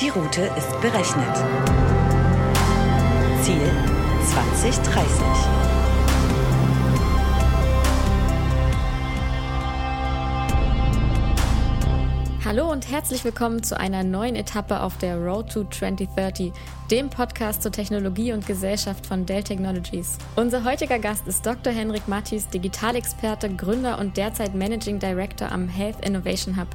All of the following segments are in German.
Die Route ist berechnet. Ziel 2030. Hallo und herzlich willkommen zu einer neuen Etappe auf der Road to 2030, dem Podcast zur Technologie und Gesellschaft von Dell Technologies. Unser heutiger Gast ist Dr. Henrik Mattis, Digitalexperte, Gründer und derzeit Managing Director am Health Innovation Hub.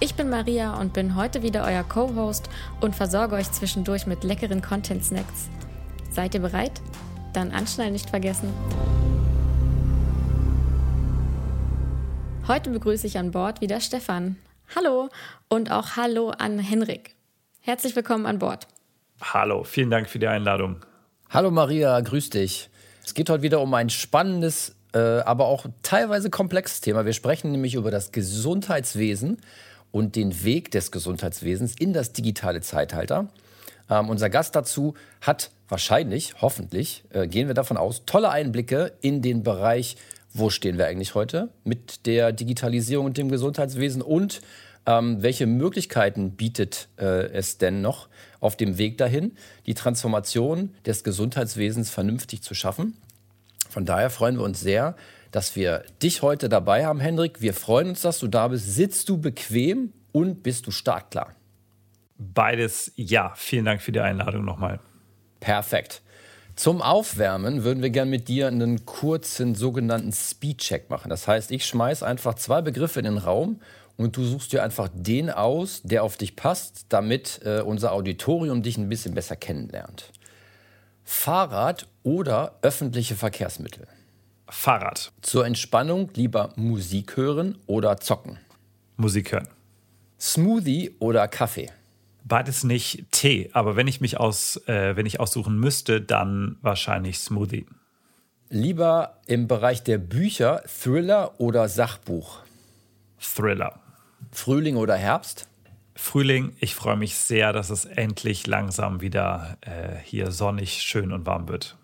Ich bin Maria und bin heute wieder euer Co-Host und versorge euch zwischendurch mit leckeren Content-Snacks. Seid ihr bereit? Dann anschnallen nicht vergessen. Heute begrüße ich an Bord wieder Stefan. Hallo und auch Hallo an Henrik. Herzlich willkommen an Bord. Hallo, vielen Dank für die Einladung. Hallo Maria, grüß dich. Es geht heute wieder um ein spannendes, äh, aber auch teilweise komplexes Thema. Wir sprechen nämlich über das Gesundheitswesen und den Weg des Gesundheitswesens in das digitale Zeitalter. Ähm, unser Gast dazu hat wahrscheinlich, hoffentlich, äh, gehen wir davon aus, tolle Einblicke in den Bereich, wo stehen wir eigentlich heute mit der Digitalisierung und dem Gesundheitswesen und ähm, welche Möglichkeiten bietet äh, es denn noch auf dem Weg dahin, die Transformation des Gesundheitswesens vernünftig zu schaffen. Von daher freuen wir uns sehr, dass wir dich heute dabei haben, Hendrik. Wir freuen uns, dass du da bist. Sitzt du bequem und bist du startklar? Beides ja. Vielen Dank für die Einladung nochmal. Perfekt. Zum Aufwärmen würden wir gerne mit dir einen kurzen sogenannten Speedcheck machen. Das heißt, ich schmeiße einfach zwei Begriffe in den Raum und du suchst dir einfach den aus, der auf dich passt, damit äh, unser Auditorium dich ein bisschen besser kennenlernt. Fahrrad oder öffentliche Verkehrsmittel? Fahrrad. Zur Entspannung lieber Musik hören oder zocken? Musik hören. Smoothie oder Kaffee? Beides nicht Tee, aber wenn ich mich aus, äh, wenn ich aussuchen müsste, dann wahrscheinlich Smoothie. Lieber im Bereich der Bücher Thriller oder Sachbuch? Thriller. Frühling oder Herbst? Frühling. Ich freue mich sehr, dass es endlich langsam wieder äh, hier sonnig, schön und warm wird.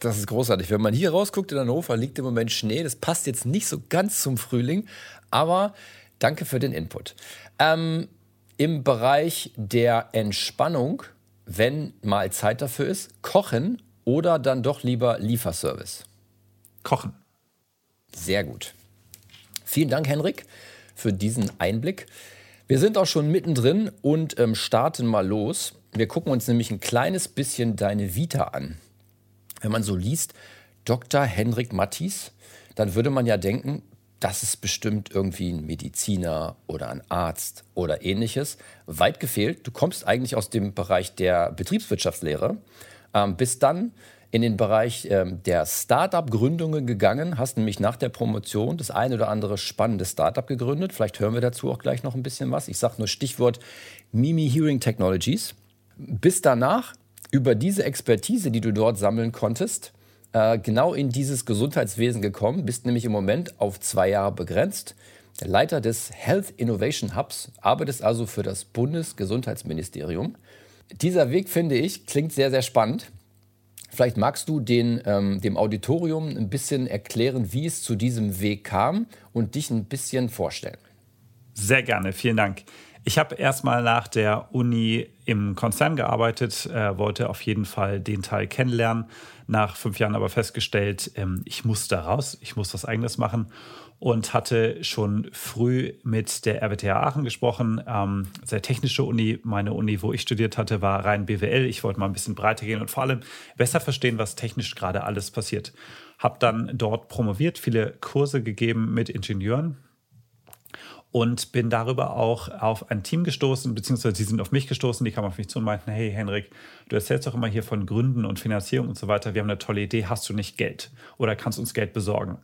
Das ist großartig. Wenn man hier rausguckt in Hannover, liegt im Moment Schnee. Das passt jetzt nicht so ganz zum Frühling, aber danke für den Input. Ähm, Im Bereich der Entspannung, wenn mal Zeit dafür ist, kochen oder dann doch lieber Lieferservice? Kochen. Sehr gut. Vielen Dank, Henrik, für diesen Einblick. Wir sind auch schon mittendrin und ähm, starten mal los. Wir gucken uns nämlich ein kleines bisschen deine Vita an wenn man so liest, Dr. Henrik Mattis, dann würde man ja denken, das ist bestimmt irgendwie ein Mediziner oder ein Arzt oder ähnliches. Weit gefehlt, du kommst eigentlich aus dem Bereich der Betriebswirtschaftslehre, ähm, bist dann in den Bereich ähm, der Start-up-Gründungen gegangen, hast nämlich nach der Promotion das eine oder andere spannende Start-up gegründet. Vielleicht hören wir dazu auch gleich noch ein bisschen was. Ich sage nur Stichwort Mimi Hearing Technologies. Bis danach über diese Expertise, die du dort sammeln konntest, äh, genau in dieses Gesundheitswesen gekommen, bist nämlich im Moment auf zwei Jahre begrenzt. Der Leiter des Health Innovation Hubs, arbeitest also für das Bundesgesundheitsministerium. Dieser Weg, finde ich, klingt sehr, sehr spannend. Vielleicht magst du den, ähm, dem Auditorium ein bisschen erklären, wie es zu diesem Weg kam und dich ein bisschen vorstellen. Sehr gerne, vielen Dank. Ich habe erstmal nach der Uni im Konzern gearbeitet, äh, wollte auf jeden Fall den Teil kennenlernen. Nach fünf Jahren aber festgestellt, ähm, ich muss da raus, ich muss was Eigenes machen und hatte schon früh mit der RWTH Aachen gesprochen. Ähm, sehr technische Uni. Meine Uni, wo ich studiert hatte, war rein BWL. Ich wollte mal ein bisschen breiter gehen und vor allem besser verstehen, was technisch gerade alles passiert. Habe dann dort promoviert, viele Kurse gegeben mit Ingenieuren, und bin darüber auch auf ein Team gestoßen, beziehungsweise sie sind auf mich gestoßen, die kamen auf mich zu und meinten, hey Henrik, du erzählst doch immer hier von Gründen und Finanzierung und so weiter, wir haben eine tolle Idee, hast du nicht Geld? Oder kannst uns Geld besorgen?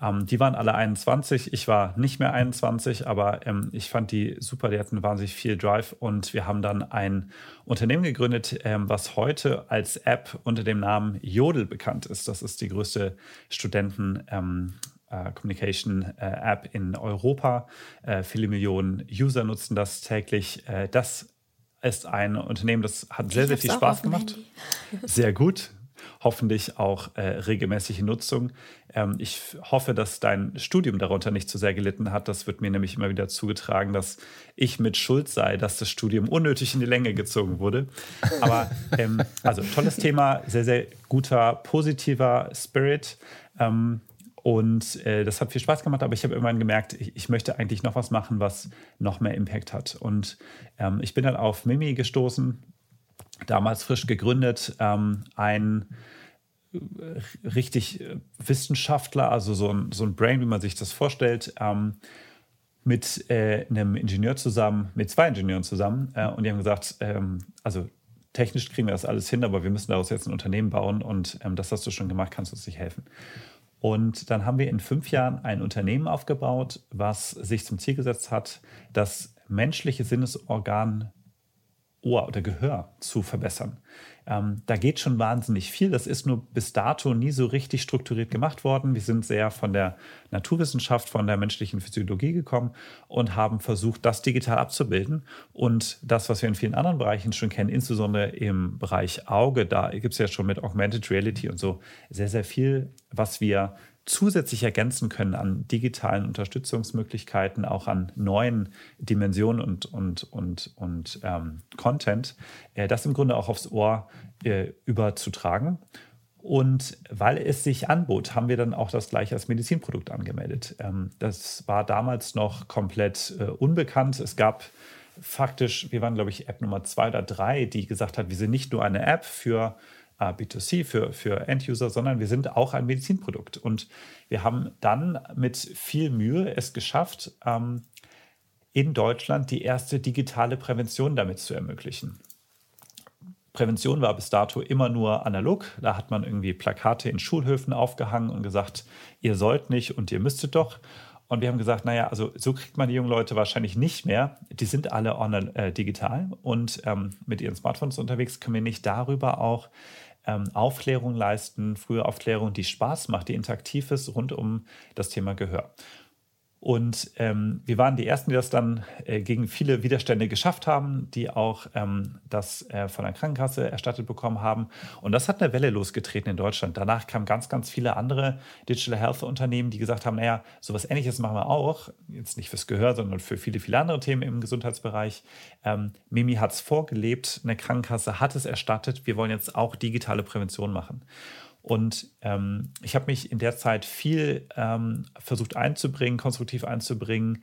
Ähm, die waren alle 21, ich war nicht mehr 21, aber ähm, ich fand die super, die hatten wahnsinnig viel Drive. Und wir haben dann ein Unternehmen gegründet, ähm, was heute als App unter dem Namen Jodel bekannt ist. Das ist die größte Studenten- ähm, äh, Communication äh, App in Europa. Äh, viele Millionen User nutzen das täglich. das ist ein Unternehmen, das hat sehr, sehr viel Spaß gemacht. Sehr gut. hoffentlich auch äh, regelmäßige Nutzung. Ähm, ich hoffe, dass dein Studium darunter nicht zu sehr gelitten hat. Das wird mir nämlich immer wieder zugetragen, dass ich mit Schuld sei, dass das Studium unnötig in die Länge gezogen wurde. Aber ähm, also tolles Thema, sehr, sehr guter, positiver Spirit. Ähm, und äh, das hat viel Spaß gemacht, aber ich habe irgendwann gemerkt, ich, ich, möchte eigentlich noch was machen, was noch mehr Impact hat. Und ähm, ich bin dann auf Mimi gestoßen, damals frisch gegründet, ähm, ein äh, richtig äh, Wissenschaftler, also so ein, so ein Brain, wie man sich das vorstellt, ähm, mit äh, einem Ingenieur zusammen, mit zwei Ingenieuren zusammen. Äh, und die haben gesagt, ähm, also technisch kriegen wir das alles hin, aber wir müssen daraus jetzt ein Unternehmen bauen und ähm, das hast du schon gemacht, kannst du uns nicht helfen. Und dann haben wir in fünf Jahren ein Unternehmen aufgebaut, was sich zum Ziel gesetzt hat, das menschliche Sinnesorgan Ohr oder Gehör zu verbessern. Ähm, da geht schon wahnsinnig viel. Das ist nur bis dato nie so richtig strukturiert gemacht worden. Wir sind sehr von der Naturwissenschaft, von der menschlichen Physiologie gekommen und haben versucht, das digital abzubilden. Und das, was wir in vielen anderen Bereichen schon kennen, insbesondere im Bereich Auge, da gibt es ja schon mit Augmented Reality und so sehr, sehr viel, was wir zusätzlich ergänzen können an digitalen Unterstützungsmöglichkeiten, auch an neuen Dimensionen und, und, und, und ähm, Content, äh, das im Grunde auch aufs Ohr äh, überzutragen. Und weil es sich anbot, haben wir dann auch das gleiche als Medizinprodukt angemeldet. Ähm, das war damals noch komplett äh, unbekannt. Es gab faktisch, wir waren, glaube ich, App Nummer zwei oder drei, die gesagt hat, wir sind nicht nur eine App für B2C für, für End-User, sondern wir sind auch ein Medizinprodukt. Und wir haben dann mit viel Mühe es geschafft, ähm, in Deutschland die erste digitale Prävention damit zu ermöglichen. Prävention war bis dato immer nur analog. Da hat man irgendwie Plakate in Schulhöfen aufgehangen und gesagt, ihr sollt nicht und ihr müsstet doch. Und wir haben gesagt, naja, also so kriegt man die jungen Leute wahrscheinlich nicht mehr. Die sind alle online, äh, digital und ähm, mit ihren Smartphones unterwegs. Können wir nicht darüber auch ähm, Aufklärung leisten, frühe Aufklärung, die Spaß macht, die interaktiv ist rund um das Thema Gehör. Und ähm, wir waren die Ersten, die das dann äh, gegen viele Widerstände geschafft haben, die auch ähm, das äh, von der Krankenkasse erstattet bekommen haben. Und das hat eine Welle losgetreten in Deutschland. Danach kamen ganz, ganz viele andere Digital Health Unternehmen, die gesagt haben, naja, sowas ähnliches machen wir auch. Jetzt nicht fürs Gehör, sondern für viele, viele andere Themen im Gesundheitsbereich. Ähm, Mimi hat es vorgelebt, eine Krankenkasse hat es erstattet. Wir wollen jetzt auch digitale Prävention machen. Und ähm, ich habe mich in der Zeit viel ähm, versucht einzubringen, konstruktiv einzubringen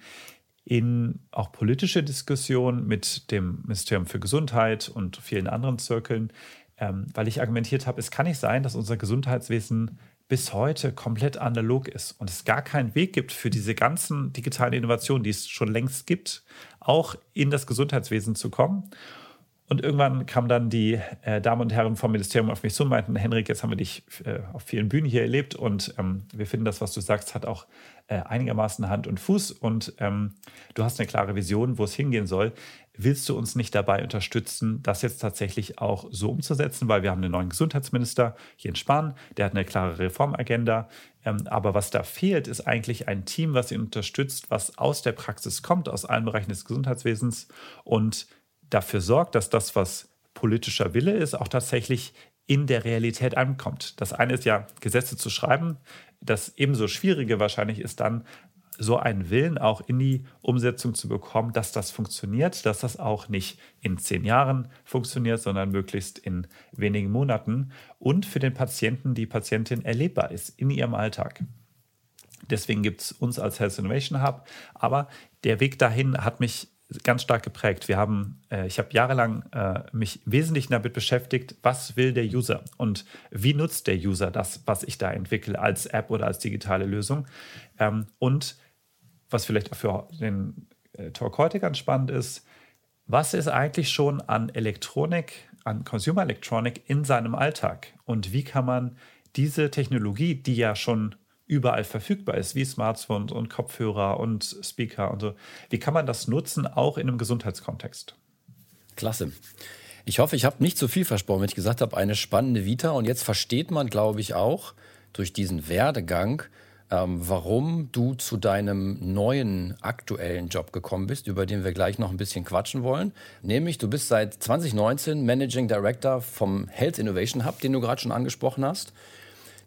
in auch politische Diskussionen mit dem Ministerium für Gesundheit und vielen anderen Zirkeln, ähm, weil ich argumentiert habe, es kann nicht sein, dass unser Gesundheitswesen bis heute komplett analog ist und es gar keinen Weg gibt für diese ganzen digitalen Innovationen, die es schon längst gibt, auch in das Gesundheitswesen zu kommen. Und irgendwann kamen dann die äh, Damen und Herren vom Ministerium auf mich zu und meinten, Henrik, jetzt haben wir dich äh, auf vielen Bühnen hier erlebt und ähm, wir finden das, was du sagst, hat auch äh, einigermaßen Hand und Fuß und ähm, du hast eine klare Vision, wo es hingehen soll. Willst du uns nicht dabei unterstützen, das jetzt tatsächlich auch so umzusetzen? Weil wir haben einen neuen Gesundheitsminister hier in Spahn, der hat eine klare Reformagenda. Ähm, aber was da fehlt, ist eigentlich ein Team, was ihn unterstützt, was aus der Praxis kommt, aus allen Bereichen des Gesundheitswesens und dafür sorgt, dass das, was politischer Wille ist, auch tatsächlich in der Realität ankommt. Das eine ist ja, Gesetze zu schreiben. Das ebenso Schwierige wahrscheinlich ist dann, so einen Willen auch in die Umsetzung zu bekommen, dass das funktioniert, dass das auch nicht in zehn Jahren funktioniert, sondern möglichst in wenigen Monaten und für den Patienten, die Patientin erlebbar ist in ihrem Alltag. Deswegen gibt es uns als Health Innovation Hub, aber der Weg dahin hat mich ganz stark geprägt. Wir haben, äh, ich habe jahrelang äh, mich wesentlich damit beschäftigt, was will der User und wie nutzt der User das, was ich da entwickle als App oder als digitale Lösung. Ähm, und was vielleicht auch für den äh, Talk heute ganz spannend ist, was ist eigentlich schon an Elektronik, an Consumer Electronic in seinem Alltag und wie kann man diese Technologie, die ja schon überall verfügbar ist, wie Smartphones und Kopfhörer und Speaker und so. Wie kann man das nutzen, auch in einem Gesundheitskontext? Klasse. Ich hoffe, ich habe nicht zu viel versprochen, wenn ich gesagt habe, eine spannende Vita. Und jetzt versteht man, glaube ich, auch durch diesen Werdegang, ähm, warum du zu deinem neuen aktuellen Job gekommen bist, über den wir gleich noch ein bisschen quatschen wollen. Nämlich, du bist seit 2019 Managing Director vom Health Innovation Hub, den du gerade schon angesprochen hast.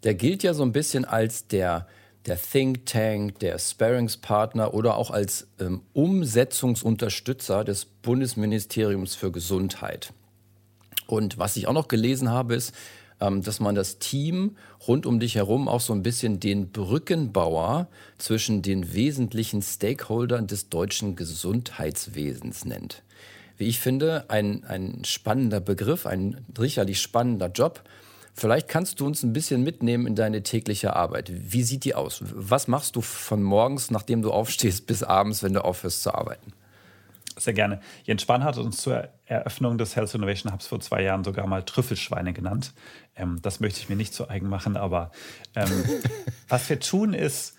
Der gilt ja so ein bisschen als der, der Think Tank, der Sparringspartner oder auch als ähm, Umsetzungsunterstützer des Bundesministeriums für Gesundheit. Und was ich auch noch gelesen habe, ist, ähm, dass man das Team rund um dich herum auch so ein bisschen den Brückenbauer zwischen den wesentlichen Stakeholdern des deutschen Gesundheitswesens nennt. Wie ich finde, ein, ein spannender Begriff, ein sicherlich spannender Job. Vielleicht kannst du uns ein bisschen mitnehmen in deine tägliche Arbeit. Wie sieht die aus? Was machst du von morgens, nachdem du aufstehst, bis abends, wenn du aufhörst zu arbeiten? Sehr gerne. Jens Spahn hat uns zur Eröffnung des Health Innovation Hubs vor zwei Jahren sogar mal Trüffelschweine genannt. Ähm, das möchte ich mir nicht zu eigen machen, aber ähm, was wir tun ist,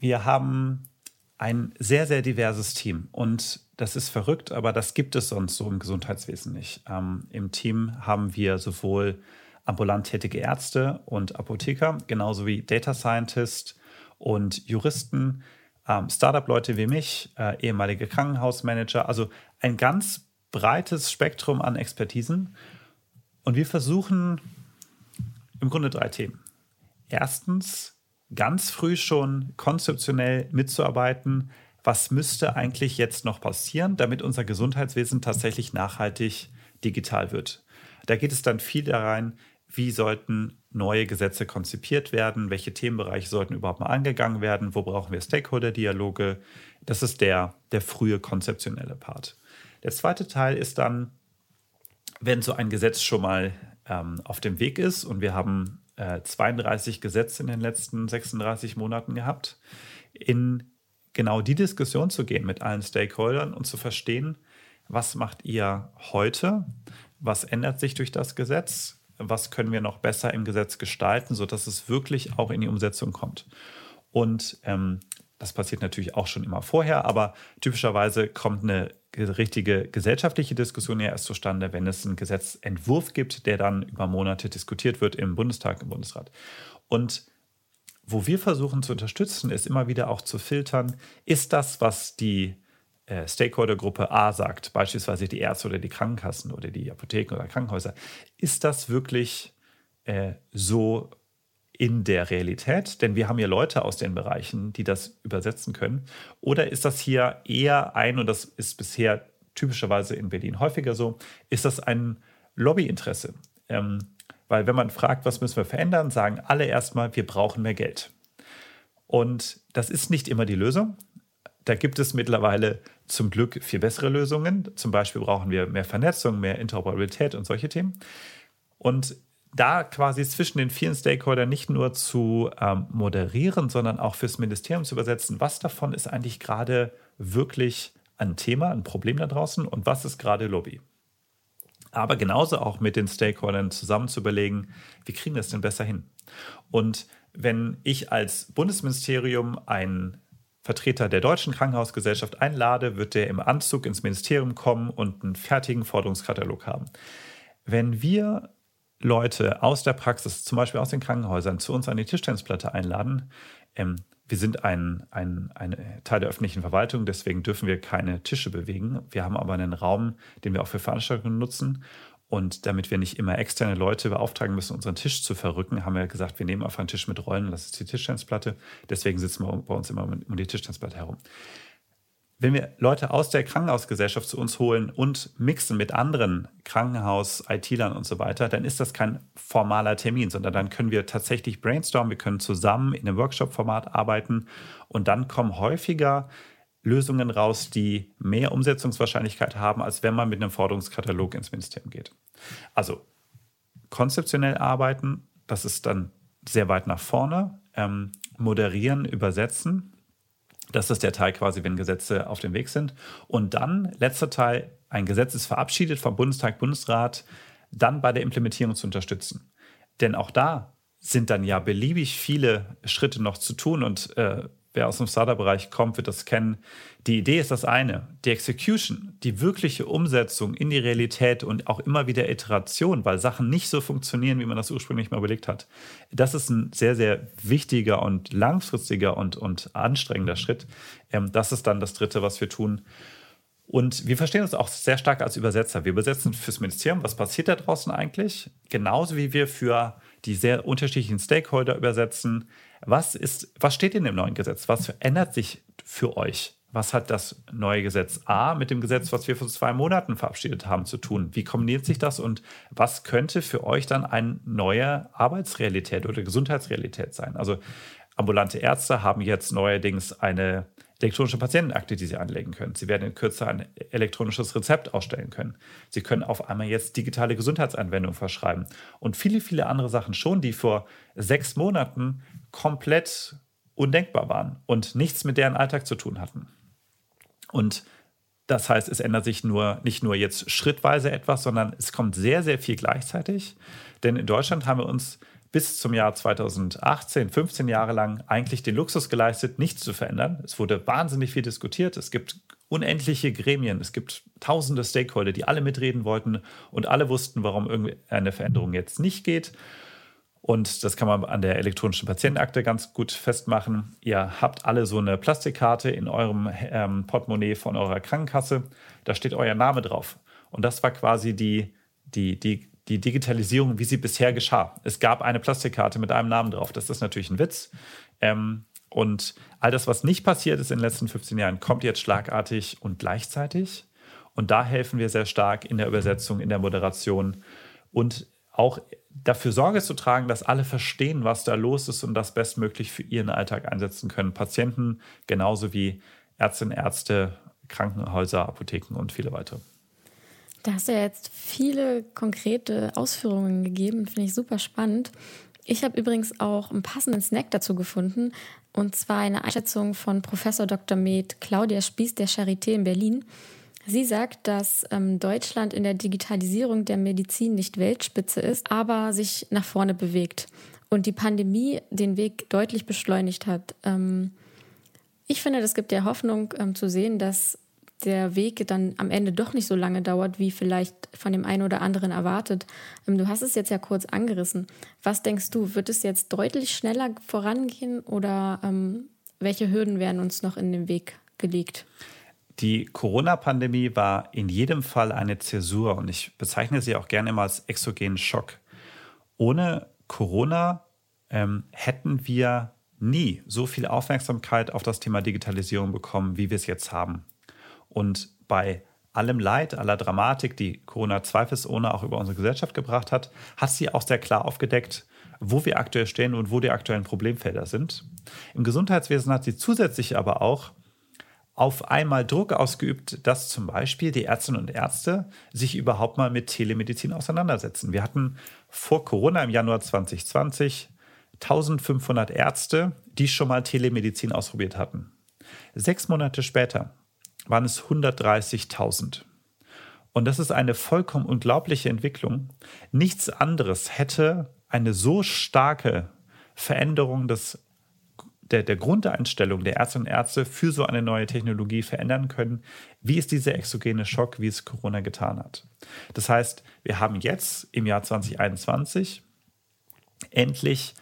wir haben ein sehr, sehr diverses Team. Und das ist verrückt, aber das gibt es sonst so im Gesundheitswesen nicht. Ähm, Im Team haben wir sowohl ambulant tätige Ärzte und Apotheker, genauso wie Data Scientist und Juristen, ähm, Startup-Leute wie mich, äh, ehemalige Krankenhausmanager, also ein ganz breites Spektrum an Expertisen. Und wir versuchen im Grunde drei Themen. Erstens, ganz früh schon konzeptionell mitzuarbeiten, was müsste eigentlich jetzt noch passieren, damit unser Gesundheitswesen tatsächlich nachhaltig digital wird. Da geht es dann viel da rein, wie sollten neue Gesetze konzipiert werden, welche Themenbereiche sollten überhaupt mal angegangen werden, wo brauchen wir Stakeholder-Dialoge. Das ist der, der frühe konzeptionelle Part. Der zweite Teil ist dann, wenn so ein Gesetz schon mal ähm, auf dem Weg ist und wir haben äh, 32 Gesetze in den letzten 36 Monaten gehabt, in genau die Diskussion zu gehen mit allen Stakeholdern und zu verstehen, was macht ihr heute, was ändert sich durch das Gesetz, was können wir noch besser im Gesetz gestalten, sodass es wirklich auch in die Umsetzung kommt. Und ähm, das passiert natürlich auch schon immer vorher, aber typischerweise kommt eine richtige gesellschaftliche Diskussion ja erst zustande, wenn es einen Gesetzentwurf gibt, der dann über Monate diskutiert wird im Bundestag, im Bundesrat. Und wo wir versuchen zu unterstützen, ist immer wieder auch zu filtern, ist das, was die Stakeholdergruppe A sagt, beispielsweise die Ärzte oder die Krankenkassen oder die Apotheken oder Krankenhäuser, ist das wirklich äh, so in der Realität? Denn wir haben ja Leute aus den Bereichen, die das übersetzen können. Oder ist das hier eher ein, und das ist bisher typischerweise in Berlin häufiger so, ist das ein Lobbyinteresse? Ähm, weil wenn man fragt, was müssen wir verändern, sagen alle erstmal, wir brauchen mehr Geld. Und das ist nicht immer die Lösung. Da gibt es mittlerweile zum Glück viel bessere Lösungen. Zum Beispiel brauchen wir mehr Vernetzung, mehr Interoperabilität und solche Themen. Und da quasi zwischen den vielen Stakeholdern nicht nur zu ähm, moderieren, sondern auch fürs Ministerium zu übersetzen, was davon ist eigentlich gerade wirklich ein Thema, ein Problem da draußen und was ist gerade Lobby. Aber genauso auch mit den Stakeholdern zusammen zu überlegen, wie kriegen wir es denn besser hin? Und wenn ich als Bundesministerium ein Vertreter der Deutschen Krankenhausgesellschaft einlade, wird der im Anzug ins Ministerium kommen und einen fertigen Forderungskatalog haben. Wenn wir Leute aus der Praxis, zum Beispiel aus den Krankenhäusern, zu uns an die Tischtennisplatte einladen, ähm, wir sind ein, ein, ein Teil der öffentlichen Verwaltung, deswegen dürfen wir keine Tische bewegen. Wir haben aber einen Raum, den wir auch für Veranstaltungen nutzen. Und damit wir nicht immer externe Leute beauftragen müssen, unseren Tisch zu verrücken, haben wir gesagt, wir nehmen einfach einen Tisch mit Rollen, das ist die Tischtennisplatte. Deswegen sitzen wir bei uns immer um die Tischtennisplatte herum. Wenn wir Leute aus der Krankenhausgesellschaft zu uns holen und mixen mit anderen Krankenhaus, IT-Lern und so weiter, dann ist das kein formaler Termin, sondern dann können wir tatsächlich brainstormen, wir können zusammen in einem Workshop-Format arbeiten und dann kommen häufiger Lösungen raus, die mehr Umsetzungswahrscheinlichkeit haben, als wenn man mit einem Forderungskatalog ins Ministerium geht. Also konzeptionell arbeiten, das ist dann sehr weit nach vorne. Ähm, moderieren, übersetzen, das ist der Teil quasi, wenn Gesetze auf dem Weg sind. Und dann, letzter Teil, ein Gesetz ist verabschiedet vom Bundestag, Bundesrat, dann bei der Implementierung zu unterstützen. Denn auch da sind dann ja beliebig viele Schritte noch zu tun und äh, wer aus dem Startup-Bereich kommt, wird das kennen. Die Idee ist das eine. Die Execution, die wirkliche Umsetzung in die Realität und auch immer wieder Iteration, weil Sachen nicht so funktionieren, wie man das ursprünglich mal überlegt hat. Das ist ein sehr, sehr wichtiger und langfristiger und, und anstrengender Schritt. Ähm, das ist dann das Dritte, was wir tun. Und wir verstehen uns auch sehr stark als Übersetzer. Wir übersetzen fürs Ministerium, was passiert da draußen eigentlich, genauso wie wir für die sehr unterschiedlichen Stakeholder übersetzen. Was, ist, was steht in dem neuen Gesetz? Was ändert sich für euch? Was hat das neue Gesetz A mit dem Gesetz, was wir vor zwei Monaten verabschiedet haben, zu tun? Wie kombiniert sich das und was könnte für euch dann eine neue Arbeitsrealität oder Gesundheitsrealität sein? Also ambulante Ärzte haben jetzt neuerdings eine elektronische Patientenakte, die Sie anlegen können. Sie werden in Kürze ein elektronisches Rezept ausstellen können. Sie können auf einmal jetzt digitale Gesundheitsanwendungen verschreiben und viele, viele andere Sachen schon, die vor sechs Monaten komplett undenkbar waren und nichts mit deren Alltag zu tun hatten. Und das heißt, es ändert sich nur, nicht nur jetzt schrittweise etwas, sondern es kommt sehr, sehr viel gleichzeitig. Denn in Deutschland haben wir uns bis zum Jahr 2018, 15 Jahre lang, eigentlich den Luxus geleistet, nichts zu verändern. Es wurde wahnsinnig viel diskutiert. Es gibt unendliche Gremien. Es gibt tausende Stakeholder, die alle mitreden wollten und alle wussten, warum irgendeine Veränderung jetzt nicht geht. Und das kann man an der elektronischen Patientenakte ganz gut festmachen. Ihr habt alle so eine Plastikkarte in eurem ähm, Portemonnaie von eurer Krankenkasse. Da steht euer Name drauf. Und das war quasi die, die, die die Digitalisierung, wie sie bisher geschah. Es gab eine Plastikkarte mit einem Namen drauf. Das ist natürlich ein Witz. Ähm, und all das, was nicht passiert ist in den letzten 15 Jahren, kommt jetzt schlagartig und gleichzeitig. Und da helfen wir sehr stark in der Übersetzung, in der Moderation und auch dafür Sorge zu tragen, dass alle verstehen, was da los ist und das bestmöglich für ihren Alltag einsetzen können. Patienten genauso wie Ärztinnen, Ärzte, Krankenhäuser, Apotheken und viele weitere. Da hast du ja jetzt viele konkrete Ausführungen gegeben, finde ich super spannend. Ich habe übrigens auch einen passenden Snack dazu gefunden, und zwar eine Einschätzung von Professor Dr. Med Claudia Spieß der Charité in Berlin. Sie sagt, dass ähm, Deutschland in der Digitalisierung der Medizin nicht Weltspitze ist, aber sich nach vorne bewegt und die Pandemie den Weg deutlich beschleunigt hat. Ähm, ich finde, das gibt ja Hoffnung ähm, zu sehen, dass der Weg dann am Ende doch nicht so lange dauert, wie vielleicht von dem einen oder anderen erwartet. Ähm, du hast es jetzt ja kurz angerissen. Was denkst du, wird es jetzt deutlich schneller vorangehen oder ähm, welche Hürden werden uns noch in den Weg gelegt? Die Corona-Pandemie war in jedem Fall eine Zäsur und ich bezeichne sie auch gerne mal als exogenen Schock. Ohne Corona ähm, hätten wir nie so viel Aufmerksamkeit auf das Thema Digitalisierung bekommen, wie wir es jetzt haben. Und bei allem Leid, aller Dramatik, die Corona zweifelsohne auch über unsere Gesellschaft gebracht hat, hat sie auch sehr klar aufgedeckt, wo wir aktuell stehen und wo die aktuellen Problemfelder sind. Im Gesundheitswesen hat sie zusätzlich aber auch auf einmal Druck ausgeübt, dass zum Beispiel die Ärztinnen und Ärzte sich überhaupt mal mit Telemedizin auseinandersetzen. Wir hatten vor Corona im Januar 2020 1500 Ärzte, die schon mal Telemedizin ausprobiert hatten. Sechs Monate später waren es 130.000. Und das ist eine vollkommen unglaubliche Entwicklung. Nichts anderes hätte eine so starke Veränderung des, der, der Grundeinstellung der Ärztinnen und Ärzte für so eine neue Technologie verändern können, wie es dieser exogene Schock, wie es Corona getan hat. Das heißt, wir haben jetzt im Jahr 2021 endlich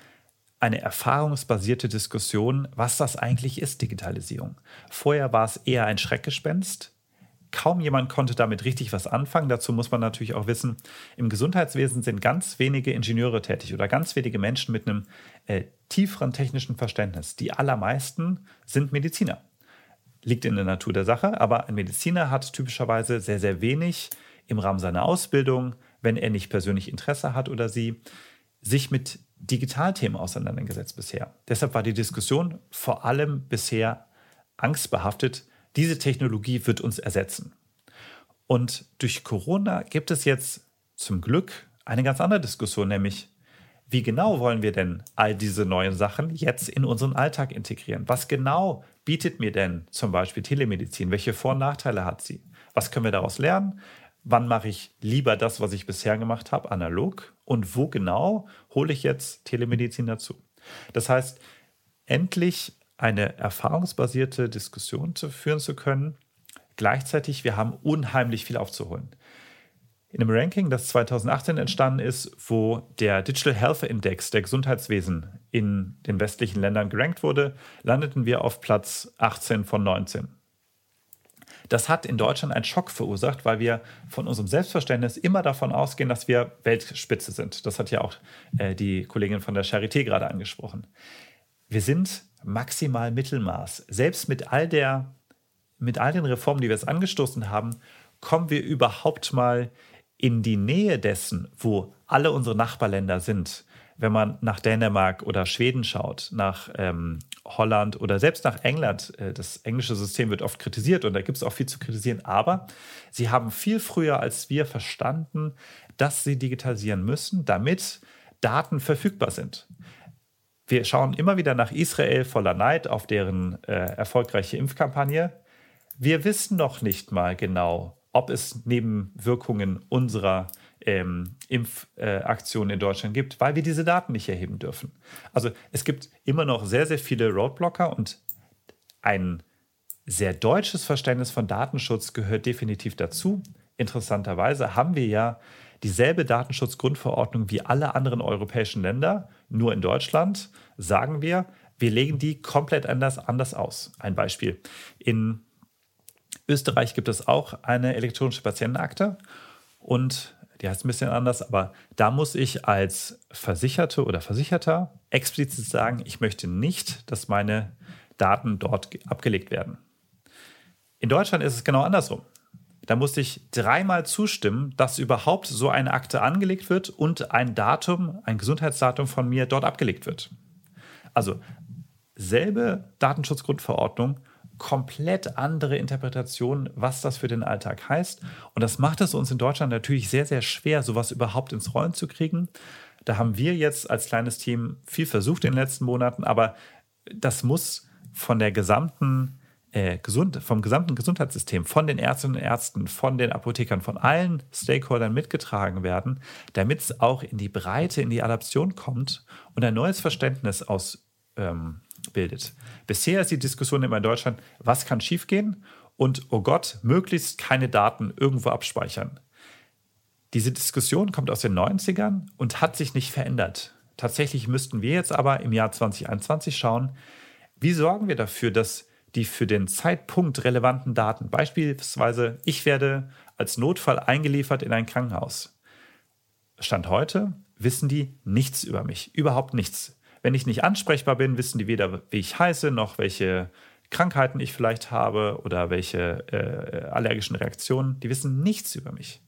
eine erfahrungsbasierte Diskussion, was das eigentlich ist, Digitalisierung. Vorher war es eher ein Schreckgespenst. Kaum jemand konnte damit richtig was anfangen. Dazu muss man natürlich auch wissen, im Gesundheitswesen sind ganz wenige Ingenieure tätig oder ganz wenige Menschen mit einem äh, tieferen technischen Verständnis. Die allermeisten sind Mediziner. Liegt in der Natur der Sache, aber ein Mediziner hat typischerweise sehr, sehr wenig im Rahmen seiner Ausbildung, wenn er nicht persönlich Interesse hat oder sie, sich mit Digitalthemen auseinandergesetzt bisher. Deshalb war die Diskussion vor allem bisher angstbehaftet, diese Technologie wird uns ersetzen. Und durch Corona gibt es jetzt zum Glück eine ganz andere Diskussion, nämlich wie genau wollen wir denn all diese neuen Sachen jetzt in unseren Alltag integrieren? Was genau bietet mir denn zum Beispiel Telemedizin? Welche Vor- und Nachteile hat sie? Was können wir daraus lernen? wann mache ich lieber das, was ich bisher gemacht habe, analog und wo genau hole ich jetzt Telemedizin dazu. Das heißt, endlich eine erfahrungsbasierte Diskussion zu führen zu können. Gleichzeitig, wir haben unheimlich viel aufzuholen. In einem Ranking, das 2018 entstanden ist, wo der Digital Health Index der Gesundheitswesen in den westlichen Ländern gerankt wurde, landeten wir auf Platz 18 von 19. Das hat in Deutschland einen Schock verursacht, weil wir von unserem Selbstverständnis immer davon ausgehen, dass wir Weltspitze sind. Das hat ja auch äh, die Kollegin von der Charité gerade angesprochen. Wir sind maximal Mittelmaß. Selbst mit all, der, mit all den Reformen, die wir jetzt angestoßen haben, kommen wir überhaupt mal in die Nähe dessen, wo alle unsere Nachbarländer sind. Wenn man nach Dänemark oder Schweden schaut, nach ähm, Holland oder selbst nach England, äh, das englische System wird oft kritisiert und da gibt es auch viel zu kritisieren, aber sie haben viel früher als wir verstanden, dass sie digitalisieren müssen, damit Daten verfügbar sind. Wir schauen immer wieder nach Israel voller Neid auf deren äh, erfolgreiche Impfkampagne. Wir wissen noch nicht mal genau, ob es Nebenwirkungen unserer ähm, Impfaktionen äh, in Deutschland gibt, weil wir diese Daten nicht erheben dürfen. Also es gibt immer noch sehr, sehr viele Roadblocker und ein sehr deutsches Verständnis von Datenschutz gehört definitiv dazu. Interessanterweise haben wir ja dieselbe Datenschutzgrundverordnung wie alle anderen europäischen Länder, nur in Deutschland sagen wir, wir legen die komplett anders, anders aus. Ein Beispiel. In Österreich gibt es auch eine elektronische Patientenakte und die heißt ein bisschen anders, aber da muss ich als Versicherte oder Versicherter explizit sagen, ich möchte nicht, dass meine Daten dort abgelegt werden. In Deutschland ist es genau andersrum. Da muss ich dreimal zustimmen, dass überhaupt so eine Akte angelegt wird und ein Datum, ein Gesundheitsdatum von mir dort abgelegt wird. Also selbe Datenschutzgrundverordnung, komplett andere Interpretation, was das für den Alltag heißt. Und das macht es uns in Deutschland natürlich sehr, sehr schwer, sowas überhaupt ins Rollen zu kriegen. Da haben wir jetzt als kleines Team viel versucht in den letzten Monaten, aber das muss von der gesamten äh, gesund, vom gesamten Gesundheitssystem, von den Ärztinnen und Ärzten, von den Apothekern, von allen Stakeholdern mitgetragen werden, damit es auch in die Breite, in die Adaption kommt und ein neues Verständnis aus ähm. Bisher ist die Diskussion immer in Deutschland, was kann schiefgehen und oh Gott, möglichst keine Daten irgendwo abspeichern. Diese Diskussion kommt aus den 90ern und hat sich nicht verändert. Tatsächlich müssten wir jetzt aber im Jahr 2021 schauen, wie sorgen wir dafür, dass die für den Zeitpunkt relevanten Daten, beispielsweise ich werde als Notfall eingeliefert in ein Krankenhaus. Stand heute wissen die nichts über mich, überhaupt nichts. Wenn ich nicht ansprechbar bin, wissen die weder, wie ich heiße, noch welche Krankheiten ich vielleicht habe oder welche äh, allergischen Reaktionen. Die wissen nichts über mich.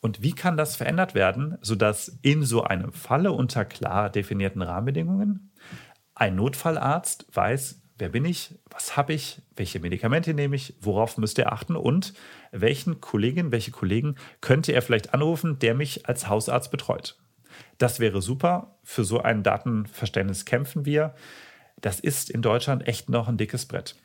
Und wie kann das verändert werden, sodass in so einem Falle unter klar definierten Rahmenbedingungen ein Notfallarzt weiß, wer bin ich, was habe ich, welche Medikamente nehme ich, worauf müsste er achten und welchen Kolleginnen, welche Kollegen könnte er vielleicht anrufen, der mich als Hausarzt betreut. Das wäre super. Für so ein Datenverständnis kämpfen wir. Das ist in Deutschland echt noch ein dickes Brett.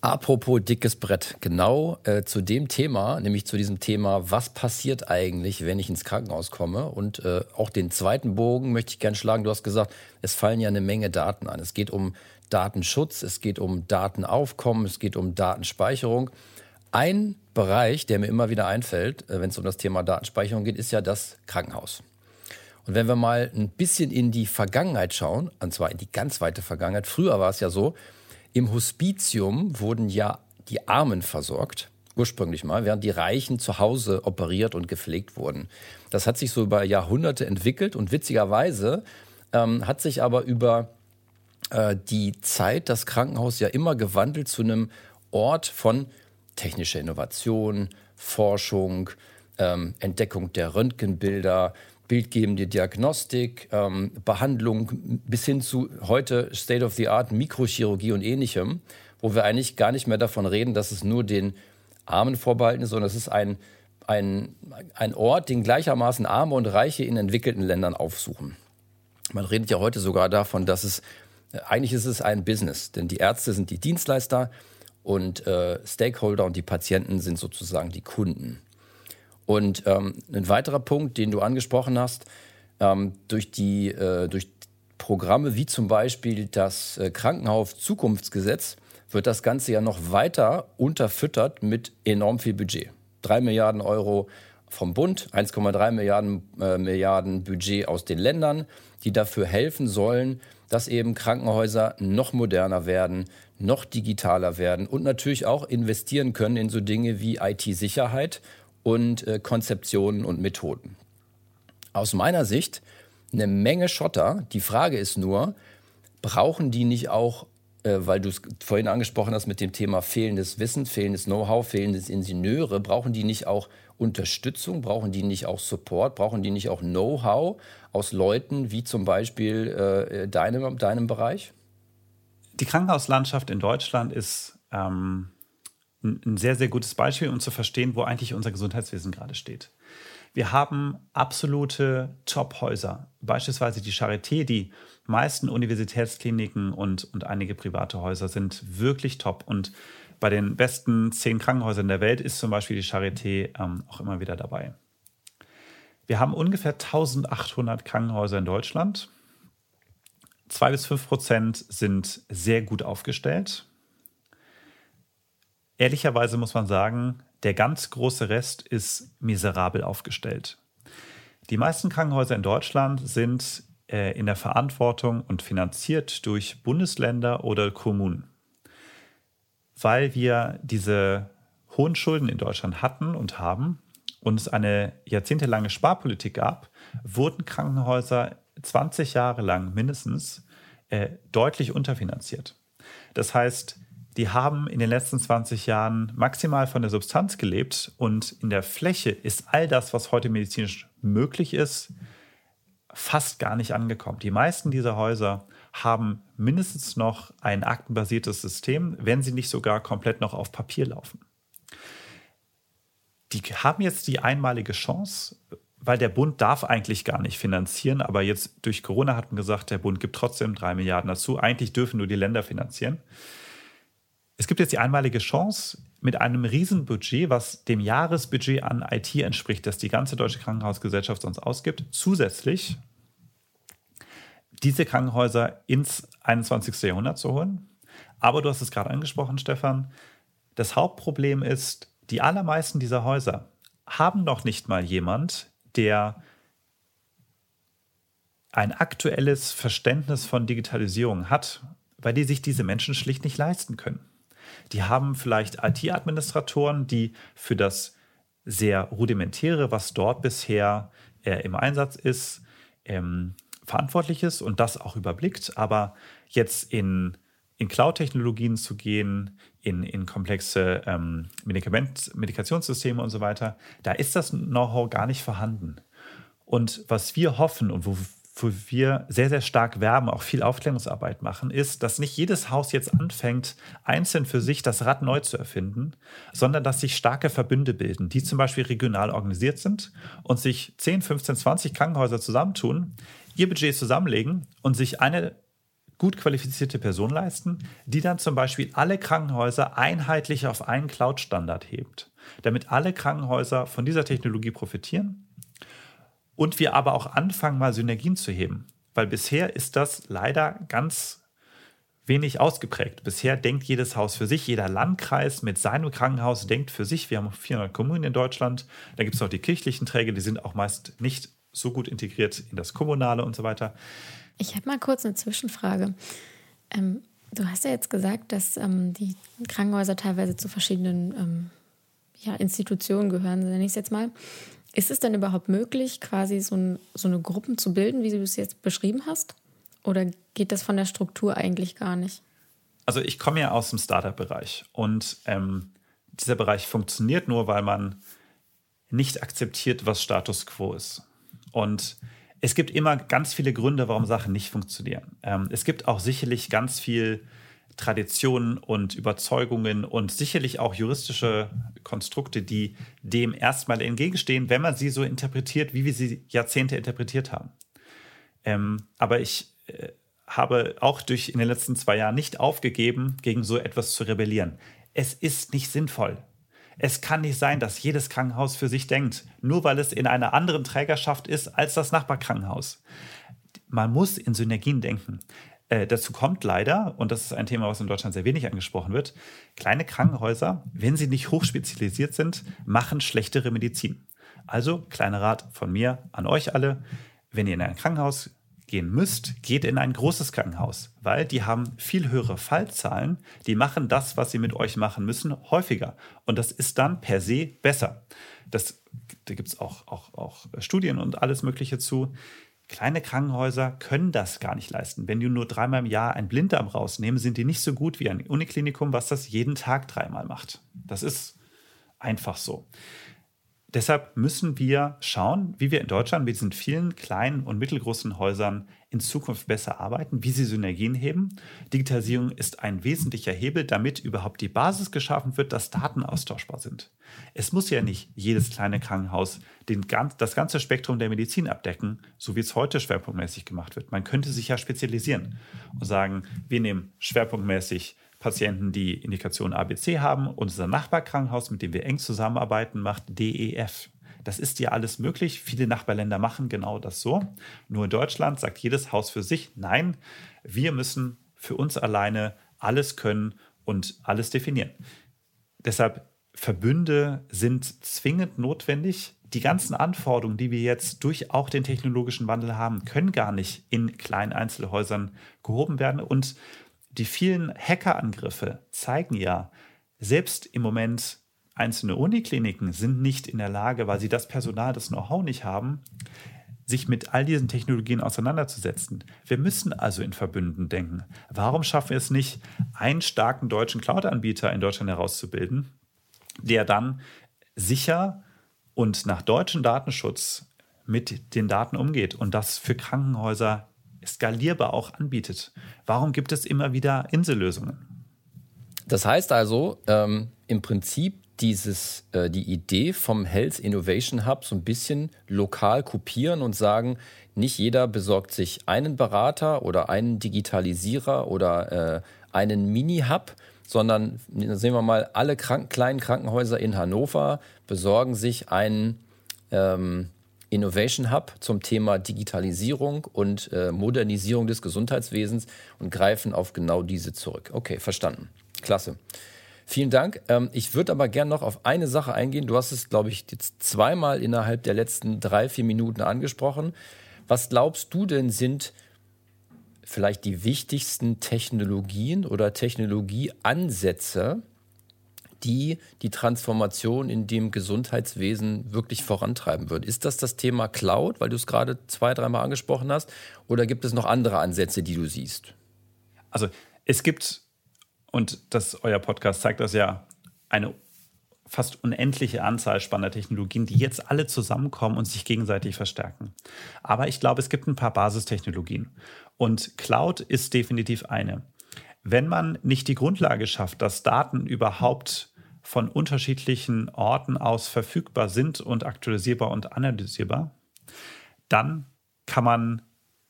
Apropos dickes Brett, genau äh, zu dem Thema, nämlich zu diesem Thema, was passiert eigentlich, wenn ich ins Krankenhaus komme? Und äh, auch den zweiten Bogen möchte ich gerne schlagen. Du hast gesagt, es fallen ja eine Menge Daten an. Es geht um Datenschutz, es geht um Datenaufkommen, es geht um Datenspeicherung. Ein Bereich, der mir immer wieder einfällt, äh, wenn es um das Thema Datenspeicherung geht, ist ja das Krankenhaus. Und wenn wir mal ein bisschen in die Vergangenheit schauen, und zwar in die ganz weite Vergangenheit, früher war es ja so, im Hospitium wurden ja die Armen versorgt, ursprünglich mal, während die Reichen zu Hause operiert und gepflegt wurden. Das hat sich so über Jahrhunderte entwickelt und witzigerweise ähm, hat sich aber über äh, die Zeit das Krankenhaus ja immer gewandelt zu einem Ort von technischer Innovation, Forschung, ähm, Entdeckung der Röntgenbilder, bildgebende Diagnostik, ähm, Behandlung bis hin zu heute State of the Art Mikrochirurgie und ähnlichem, wo wir eigentlich gar nicht mehr davon reden, dass es nur den Armen vorbehalten ist, sondern es ist ein, ein, ein Ort, den gleichermaßen Arme und Reiche in entwickelten Ländern aufsuchen. Man redet ja heute sogar davon, dass es eigentlich ist es ein Business, denn die Ärzte sind die Dienstleister und äh, Stakeholder und die Patienten sind sozusagen die Kunden. Und ähm, ein weiterer Punkt, den du angesprochen hast, ähm, durch, die, äh, durch Programme wie zum Beispiel das äh, Krankenhaus-Zukunftsgesetz wird das Ganze ja noch weiter unterfüttert mit enorm viel Budget. Drei Milliarden Euro vom Bund, 1,3 Milliarden, äh, Milliarden Budget aus den Ländern, die dafür helfen sollen, dass eben Krankenhäuser noch moderner werden, noch digitaler werden und natürlich auch investieren können in so Dinge wie IT-Sicherheit und äh, Konzeptionen und Methoden. Aus meiner Sicht eine Menge Schotter. Die Frage ist nur, brauchen die nicht auch, äh, weil du es vorhin angesprochen hast mit dem Thema fehlendes Wissen, fehlendes Know-how, fehlendes Ingenieure, brauchen die nicht auch Unterstützung, brauchen die nicht auch Support, brauchen die nicht auch Know-how aus Leuten wie zum Beispiel äh, deinem, deinem Bereich? Die Krankenhauslandschaft in Deutschland ist ähm, ein sehr, sehr gutes Beispiel, um zu verstehen, wo eigentlich unser Gesundheitswesen gerade steht. Wir haben absolute Top-Häuser, beispielsweise die Charité, die meisten Universitätskliniken und, und einige private Häuser sind wirklich top. Und bei den besten zehn Krankenhäusern der Welt ist zum Beispiel die Charité ähm, auch immer wieder dabei. Wir haben ungefähr 1800 Krankenhäuser in Deutschland. Zwei bis fünf Prozent sind sehr gut aufgestellt. Ehrlicherweise muss man sagen, der ganz große Rest ist miserabel aufgestellt. Die meisten Krankenhäuser in Deutschland sind äh, in der Verantwortung und finanziert durch Bundesländer oder Kommunen. Weil wir diese hohen Schulden in Deutschland hatten und haben und es eine jahrzehntelange Sparpolitik gab, wurden Krankenhäuser 20 Jahre lang mindestens äh, deutlich unterfinanziert. Das heißt, die haben in den letzten 20 Jahren maximal von der Substanz gelebt und in der Fläche ist all das, was heute medizinisch möglich ist, fast gar nicht angekommen. Die meisten dieser Häuser haben mindestens noch ein aktenbasiertes System, wenn sie nicht sogar komplett noch auf Papier laufen. Die haben jetzt die einmalige Chance, weil der Bund darf eigentlich gar nicht finanzieren, aber jetzt durch Corona hat man gesagt, der Bund gibt trotzdem drei Milliarden dazu. Eigentlich dürfen nur die Länder finanzieren. Es gibt jetzt die einmalige Chance, mit einem Riesenbudget, was dem Jahresbudget an IT entspricht, das die ganze deutsche Krankenhausgesellschaft sonst ausgibt, zusätzlich diese Krankenhäuser ins 21. Jahrhundert zu holen. Aber du hast es gerade angesprochen, Stefan. Das Hauptproblem ist, die allermeisten dieser Häuser haben noch nicht mal jemand, der ein aktuelles Verständnis von Digitalisierung hat, weil die sich diese Menschen schlicht nicht leisten können. Die haben vielleicht IT-Administratoren, die für das sehr rudimentäre, was dort bisher äh, im Einsatz ist, ähm, verantwortlich ist und das auch überblickt. Aber jetzt in, in Cloud-Technologien zu gehen, in, in komplexe ähm, Medikament, Medikationssysteme und so weiter, da ist das Know-how gar nicht vorhanden. Und was wir hoffen und wo, wo wir sehr, sehr stark werben, auch viel Aufklärungsarbeit machen, ist, dass nicht jedes Haus jetzt anfängt, einzeln für sich das Rad neu zu erfinden, sondern dass sich starke Verbünde bilden, die zum Beispiel regional organisiert sind und sich 10, 15, 20 Krankenhäuser zusammentun, ihr Budget zusammenlegen und sich eine gut qualifizierte Person leisten, die dann zum Beispiel alle Krankenhäuser einheitlich auf einen Cloud-Standard hebt, damit alle Krankenhäuser von dieser Technologie profitieren und wir aber auch anfangen, mal Synergien zu heben. Weil bisher ist das leider ganz wenig ausgeprägt. Bisher denkt jedes Haus für sich, jeder Landkreis mit seinem Krankenhaus denkt für sich. Wir haben 400 Kommunen in Deutschland. Da gibt es noch die kirchlichen Träger, die sind auch meist nicht so gut integriert in das Kommunale und so weiter. Ich habe mal kurz eine Zwischenfrage. Ähm, du hast ja jetzt gesagt, dass ähm, die Krankenhäuser teilweise zu verschiedenen ähm, ja, Institutionen gehören, nenne ich es jetzt mal. Ist es denn überhaupt möglich, quasi so, ein, so eine Gruppen zu bilden, wie du es jetzt beschrieben hast? Oder geht das von der Struktur eigentlich gar nicht? Also ich komme ja aus dem Startup-Bereich und ähm, dieser Bereich funktioniert nur, weil man nicht akzeptiert, was Status quo ist. Und es gibt immer ganz viele Gründe, warum Sachen nicht funktionieren. Ähm, es gibt auch sicherlich ganz viel Traditionen und Überzeugungen und sicherlich auch juristische Konstrukte, die dem erstmal entgegenstehen, wenn man sie so interpretiert, wie wir sie Jahrzehnte interpretiert haben. Ähm, aber ich äh, habe auch durch in den letzten zwei Jahren nicht aufgegeben, gegen so etwas zu rebellieren. Es ist nicht sinnvoll. Es kann nicht sein, dass jedes Krankenhaus für sich denkt, nur weil es in einer anderen Trägerschaft ist als das Nachbarkrankenhaus man muss in Synergien denken. Äh, dazu kommt leider, und das ist ein Thema, was in Deutschland sehr wenig angesprochen wird, kleine Krankenhäuser, wenn sie nicht hochspezialisiert sind, machen schlechtere Medizin. Also, kleiner Rat von mir an euch alle, wenn ihr in ein Krankenhaus gehen müsst, geht in ein großes Krankenhaus, weil die haben viel höhere Fallzahlen, die machen das, was sie mit euch machen müssen, häufiger. Und das ist dann per se besser. Das, da gibt es auch, auch, auch Studien und alles Mögliche zu. Kleine Krankenhäuser können das gar nicht leisten. Wenn die nur dreimal im Jahr ein Blinddarm rausnehmen, sind die nicht so gut wie ein Uniklinikum, was das jeden Tag dreimal macht. Das ist einfach so. Deshalb müssen wir schauen, wie wir in Deutschland mit diesen vielen kleinen und mittelgroßen Häusern in Zukunft besser arbeiten, wie sie Synergien heben. Digitalisierung ist ein wesentlicher Hebel, damit überhaupt die Basis geschaffen wird, dass Daten austauschbar sind. Es muss ja nicht jedes kleine Krankenhaus den, das ganze Spektrum der Medizin abdecken, so wie es heute schwerpunktmäßig gemacht wird. Man könnte sich ja spezialisieren und sagen, wir nehmen schwerpunktmäßig Patienten, die Indikation ABC haben. Unser Nachbarkrankenhaus, mit dem wir eng zusammenarbeiten, macht DEF. Das ist ja alles möglich. Viele Nachbarländer machen genau das so. Nur in Deutschland sagt jedes Haus für sich, nein, wir müssen für uns alleine alles können und alles definieren. Deshalb Verbünde sind zwingend notwendig. Die ganzen Anforderungen, die wir jetzt durch auch den technologischen Wandel haben, können gar nicht in kleinen Einzelhäusern gehoben werden. Und die vielen Hackerangriffe zeigen ja, selbst im Moment einzelne Unikliniken sind nicht in der Lage, weil sie das Personal, das Know-how nicht haben, sich mit all diesen Technologien auseinanderzusetzen. Wir müssen also in Verbünden denken. Warum schaffen wir es nicht, einen starken deutschen Cloud-Anbieter in Deutschland herauszubilden, der dann sicher und nach deutschem Datenschutz mit den Daten umgeht und das für Krankenhäuser skalierbar auch anbietet. Warum gibt es immer wieder Insellösungen? Das heißt also, ähm, im Prinzip dieses, äh, die Idee vom Health Innovation Hub so ein bisschen lokal kopieren und sagen, nicht jeder besorgt sich einen Berater oder einen Digitalisierer oder äh, einen Mini-Hub, sondern sehen wir mal, alle krank kleinen Krankenhäuser in Hannover besorgen sich einen ähm, Innovation Hub zum Thema Digitalisierung und äh, Modernisierung des Gesundheitswesens und greifen auf genau diese zurück. Okay, verstanden. Klasse. Vielen Dank. Ähm, ich würde aber gerne noch auf eine Sache eingehen. Du hast es, glaube ich, jetzt zweimal innerhalb der letzten drei, vier Minuten angesprochen. Was glaubst du denn sind vielleicht die wichtigsten Technologien oder Technologieansätze, die die Transformation in dem Gesundheitswesen wirklich vorantreiben wird. Ist das das Thema Cloud, weil du es gerade zwei, dreimal angesprochen hast, oder gibt es noch andere Ansätze, die du siehst? Also es gibt, und das euer Podcast zeigt das ja, eine fast unendliche Anzahl spannender Technologien, die jetzt alle zusammenkommen und sich gegenseitig verstärken. Aber ich glaube, es gibt ein paar Basistechnologien. Und Cloud ist definitiv eine wenn man nicht die Grundlage schafft, dass Daten überhaupt von unterschiedlichen Orten aus verfügbar sind und aktualisierbar und analysierbar, dann kann man,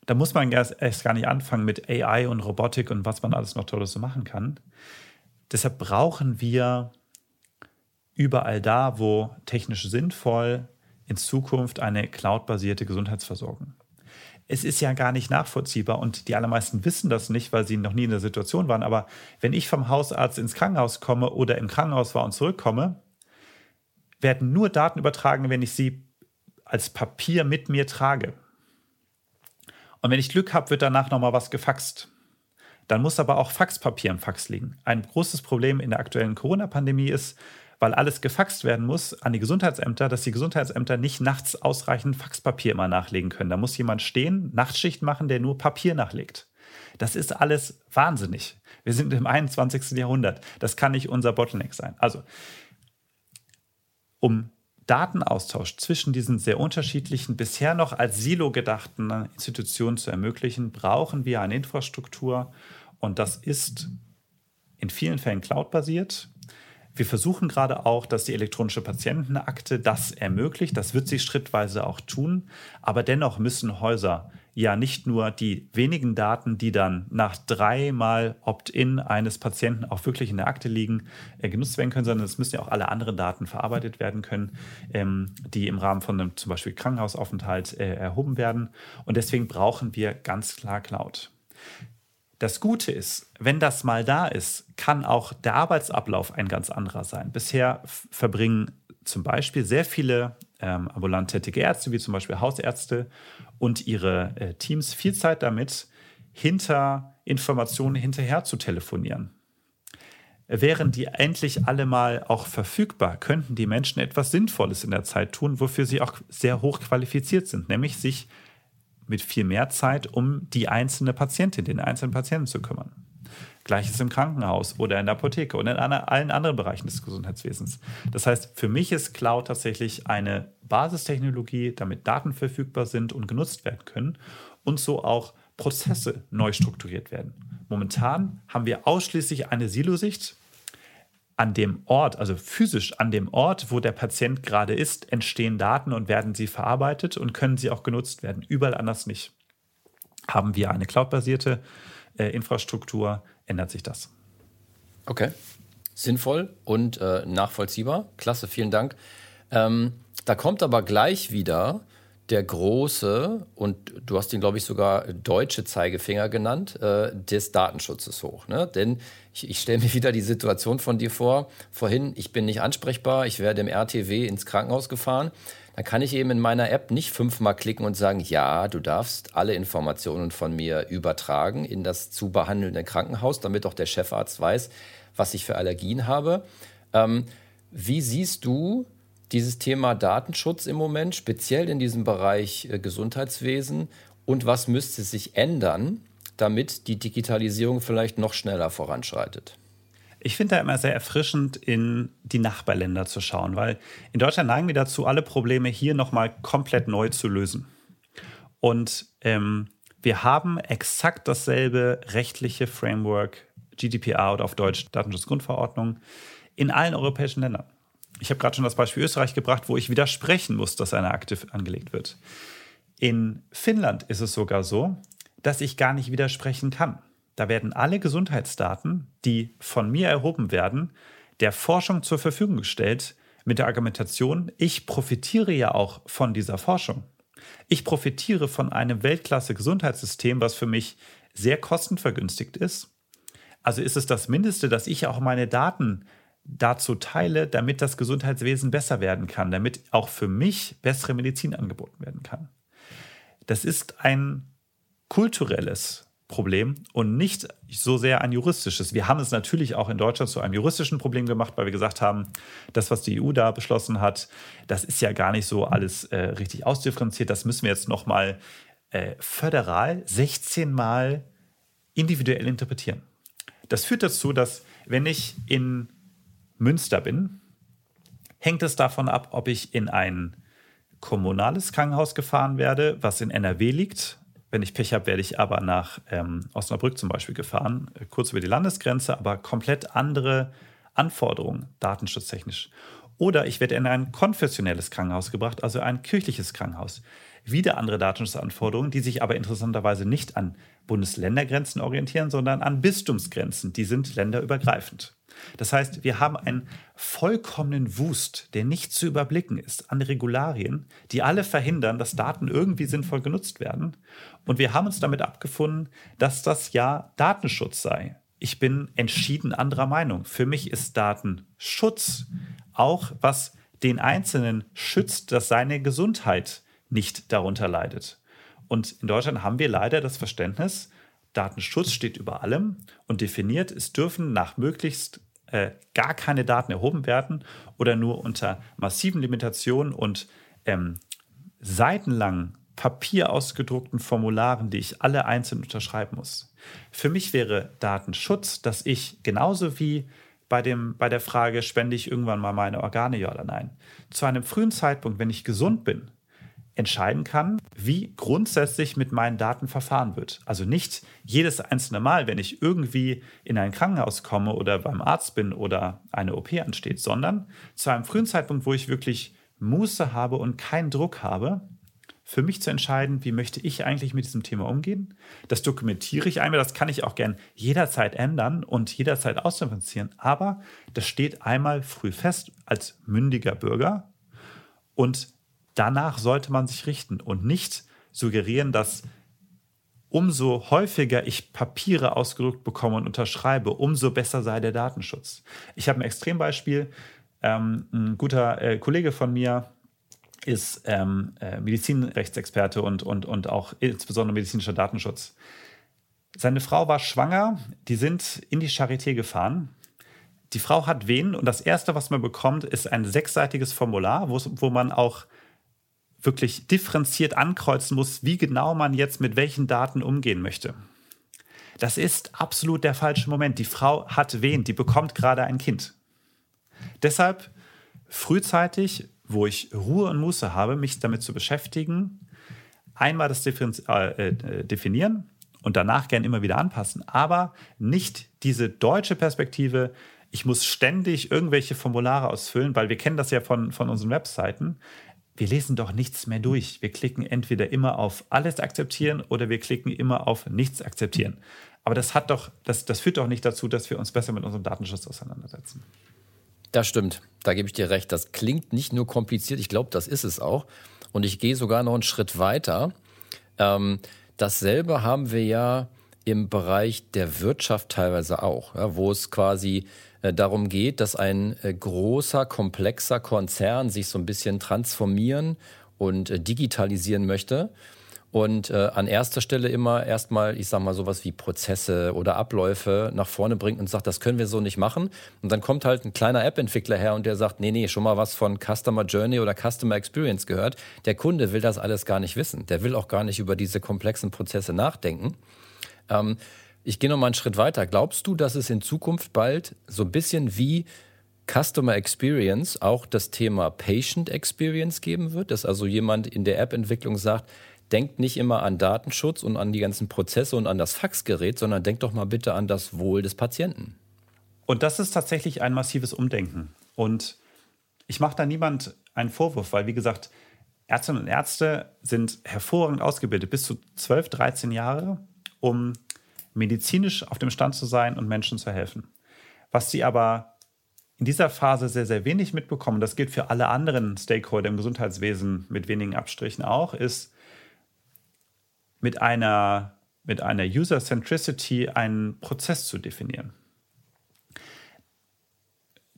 da muss man erst, erst gar nicht anfangen mit AI und Robotik und was man alles noch Tolles so machen kann. Deshalb brauchen wir überall da, wo technisch sinnvoll, in Zukunft eine cloudbasierte Gesundheitsversorgung es ist ja gar nicht nachvollziehbar und die allermeisten wissen das nicht, weil sie noch nie in der Situation waren. Aber wenn ich vom Hausarzt ins Krankenhaus komme oder im Krankenhaus war und zurückkomme, werden nur Daten übertragen, wenn ich sie als Papier mit mir trage. Und wenn ich Glück habe, wird danach nochmal was gefaxt. Dann muss aber auch Faxpapier im Fax liegen. Ein großes Problem in der aktuellen Corona-Pandemie ist, weil alles gefaxt werden muss an die Gesundheitsämter, dass die Gesundheitsämter nicht nachts ausreichend Faxpapier immer nachlegen können. Da muss jemand stehen, Nachtschicht machen, der nur Papier nachlegt. Das ist alles wahnsinnig. Wir sind im 21. Jahrhundert. Das kann nicht unser Bottleneck sein. Also, um Datenaustausch zwischen diesen sehr unterschiedlichen, bisher noch als Silo gedachten Institutionen zu ermöglichen, brauchen wir eine Infrastruktur. Und das ist in vielen Fällen cloud-basiert. Wir versuchen gerade auch, dass die elektronische Patientenakte das ermöglicht. Das wird sie schrittweise auch tun. Aber dennoch müssen Häuser ja nicht nur die wenigen Daten, die dann nach dreimal Opt-in eines Patienten auch wirklich in der Akte liegen, äh, genutzt werden können, sondern es müssen ja auch alle anderen Daten verarbeitet werden können, ähm, die im Rahmen von einem zum Beispiel Krankenhausaufenthalt äh, erhoben werden. Und deswegen brauchen wir ganz klar Cloud. Das Gute ist, wenn das mal da ist, kann auch der Arbeitsablauf ein ganz anderer sein. Bisher verbringen zum Beispiel sehr viele ähm, ambulant tätige Ärzte, wie zum Beispiel Hausärzte und ihre äh, Teams viel Zeit damit, hinter Informationen hinterher zu telefonieren. Wären die endlich alle mal auch verfügbar, könnten die Menschen etwas Sinnvolles in der Zeit tun, wofür sie auch sehr hoch qualifiziert sind, nämlich sich mit viel mehr Zeit um die einzelne Patientin, den einzelnen Patienten zu kümmern. Gleiches im Krankenhaus oder in der Apotheke und in allen anderen Bereichen des Gesundheitswesens. Das heißt, für mich ist Cloud tatsächlich eine Basistechnologie, damit Daten verfügbar sind und genutzt werden können und so auch Prozesse neu strukturiert werden. Momentan haben wir ausschließlich eine Silosicht. An dem Ort, also physisch an dem Ort, wo der Patient gerade ist, entstehen Daten und werden sie verarbeitet und können sie auch genutzt werden. Überall anders nicht. Haben wir eine cloudbasierte äh, Infrastruktur, ändert sich das. Okay, sinnvoll und äh, nachvollziehbar. Klasse, vielen Dank. Ähm, da kommt aber gleich wieder der große, und du hast ihn, glaube ich, sogar deutsche Zeigefinger genannt, äh, des Datenschutzes hoch. Ne? Denn ich, ich stelle mir wieder die Situation von dir vor, vorhin, ich bin nicht ansprechbar, ich werde im RTW ins Krankenhaus gefahren dann kann ich eben in meiner App nicht fünfmal klicken und sagen, ja, du darfst alle Informationen von mir übertragen in das zu behandelnde Krankenhaus, damit auch der Chefarzt weiß, was ich für Allergien habe. Ähm, wie siehst du dieses Thema Datenschutz im Moment, speziell in diesem Bereich äh, Gesundheitswesen? Und was müsste sich ändern, damit die Digitalisierung vielleicht noch schneller voranschreitet? Ich finde da immer sehr erfrischend, in die Nachbarländer zu schauen, weil in Deutschland neigen wir dazu, alle Probleme hier nochmal komplett neu zu lösen. Und ähm, wir haben exakt dasselbe rechtliche Framework, GDPR oder auf Deutsch Datenschutzgrundverordnung, in allen europäischen Ländern. Ich habe gerade schon das Beispiel Österreich gebracht, wo ich widersprechen muss, dass eine Akte angelegt wird. In Finnland ist es sogar so, dass ich gar nicht widersprechen kann. Da werden alle Gesundheitsdaten, die von mir erhoben werden, der Forschung zur Verfügung gestellt mit der Argumentation, ich profitiere ja auch von dieser Forschung. Ich profitiere von einem Weltklasse-Gesundheitssystem, was für mich sehr kostenvergünstigt ist. Also ist es das Mindeste, dass ich auch meine Daten dazu teile, damit das Gesundheitswesen besser werden kann, damit auch für mich bessere Medizin angeboten werden kann. Das ist ein kulturelles Problem und nicht so sehr ein juristisches. Wir haben es natürlich auch in Deutschland zu einem juristischen Problem gemacht, weil wir gesagt haben, das, was die EU da beschlossen hat, das ist ja gar nicht so alles äh, richtig ausdifferenziert. Das müssen wir jetzt nochmal äh, föderal 16 Mal individuell interpretieren. Das führt dazu, dass wenn ich in Münster bin, hängt es davon ab, ob ich in ein kommunales Krankenhaus gefahren werde, was in NRW liegt, wenn ich Pech habe, werde ich aber nach ähm, Osnabrück zum Beispiel gefahren, äh, kurz über die Landesgrenze, aber komplett andere Anforderungen, datenschutztechnisch. Oder ich werde in ein konfessionelles Krankenhaus gebracht, also ein kirchliches Krankenhaus. Wieder andere Datenschutzanforderungen, die sich aber interessanterweise nicht an Bundesländergrenzen orientieren, sondern an Bistumsgrenzen. Die sind länderübergreifend. Das heißt, wir haben einen vollkommenen Wust, der nicht zu überblicken ist, an Regularien, die alle verhindern, dass Daten irgendwie sinnvoll genutzt werden. Und wir haben uns damit abgefunden, dass das ja Datenschutz sei. Ich bin entschieden anderer Meinung. Für mich ist Datenschutz auch, was den Einzelnen schützt, dass seine Gesundheit nicht darunter leidet. Und in Deutschland haben wir leider das Verständnis, Datenschutz steht über allem und definiert, es dürfen nach möglichst äh, gar keine Daten erhoben werden oder nur unter massiven Limitationen und ähm, seitenlang Papier ausgedruckten Formularen, die ich alle einzeln unterschreiben muss. Für mich wäre Datenschutz, dass ich genauso wie bei, dem, bei der Frage, spende ich irgendwann mal meine Organe, ja oder nein, zu einem frühen Zeitpunkt, wenn ich gesund bin, entscheiden kann, wie grundsätzlich mit meinen Daten verfahren wird. Also nicht jedes einzelne Mal, wenn ich irgendwie in ein Krankenhaus komme oder beim Arzt bin oder eine OP ansteht, sondern zu einem frühen Zeitpunkt, wo ich wirklich Muße habe und keinen Druck habe, für mich zu entscheiden, wie möchte ich eigentlich mit diesem Thema umgehen. Das dokumentiere ich einmal, das kann ich auch gern jederzeit ändern und jederzeit ausdifferenzieren. Aber das steht einmal früh fest als mündiger Bürger und danach sollte man sich richten und nicht suggerieren, dass umso häufiger ich Papiere ausgedruckt bekomme und unterschreibe, umso besser sei der Datenschutz. Ich habe ein Extrembeispiel. Ähm, ein guter äh, Kollege von mir ist ähm, äh, Medizinrechtsexperte und, und, und auch insbesondere medizinischer Datenschutz. Seine Frau war schwanger, die sind in die Charité gefahren. Die Frau hat Wehen und das Erste, was man bekommt, ist ein sechsseitiges Formular, wo man auch wirklich differenziert ankreuzen muss, wie genau man jetzt mit welchen Daten umgehen möchte. Das ist absolut der falsche Moment. Die Frau hat wen, die bekommt gerade ein Kind. Deshalb frühzeitig, wo ich Ruhe und Muße habe, mich damit zu beschäftigen, einmal das Differenz äh, äh, definieren und danach gern immer wieder anpassen, aber nicht diese deutsche Perspektive, ich muss ständig irgendwelche Formulare ausfüllen, weil wir kennen das ja von, von unseren Webseiten wir lesen doch nichts mehr durch. Wir klicken entweder immer auf alles akzeptieren oder wir klicken immer auf nichts akzeptieren. Aber das hat doch, das, das führt doch nicht dazu, dass wir uns besser mit unserem Datenschutz auseinandersetzen. Das stimmt, da gebe ich dir recht. Das klingt nicht nur kompliziert, ich glaube, das ist es auch. Und ich gehe sogar noch einen Schritt weiter. Ähm, dasselbe haben wir ja im Bereich der Wirtschaft teilweise auch, ja, wo es quasi äh, darum geht, dass ein äh, großer, komplexer Konzern sich so ein bisschen transformieren und äh, digitalisieren möchte. Und an erster Stelle immer erstmal, ich sag mal, sowas wie Prozesse oder Abläufe nach vorne bringt und sagt, das können wir so nicht machen. Und dann kommt halt ein kleiner App-Entwickler her und der sagt, nee, nee, schon mal was von Customer Journey oder Customer Experience gehört. Der Kunde will das alles gar nicht wissen. Der will auch gar nicht über diese komplexen Prozesse nachdenken. Ähm, ich gehe noch mal einen Schritt weiter. Glaubst du, dass es in Zukunft bald so ein bisschen wie Customer Experience auch das Thema Patient Experience geben wird? Dass also jemand in der App-Entwicklung sagt, denkt nicht immer an Datenschutz und an die ganzen Prozesse und an das Faxgerät, sondern denkt doch mal bitte an das Wohl des Patienten. Und das ist tatsächlich ein massives Umdenken. Und ich mache da niemand einen Vorwurf, weil, wie gesagt, Ärztinnen und Ärzte sind hervorragend ausgebildet, bis zu 12, 13 Jahre, um medizinisch auf dem Stand zu sein und Menschen zu helfen. Was sie aber in dieser Phase sehr, sehr wenig mitbekommen, das gilt für alle anderen Stakeholder im Gesundheitswesen mit wenigen Abstrichen auch, ist mit einer, mit einer User-Centricity einen Prozess zu definieren.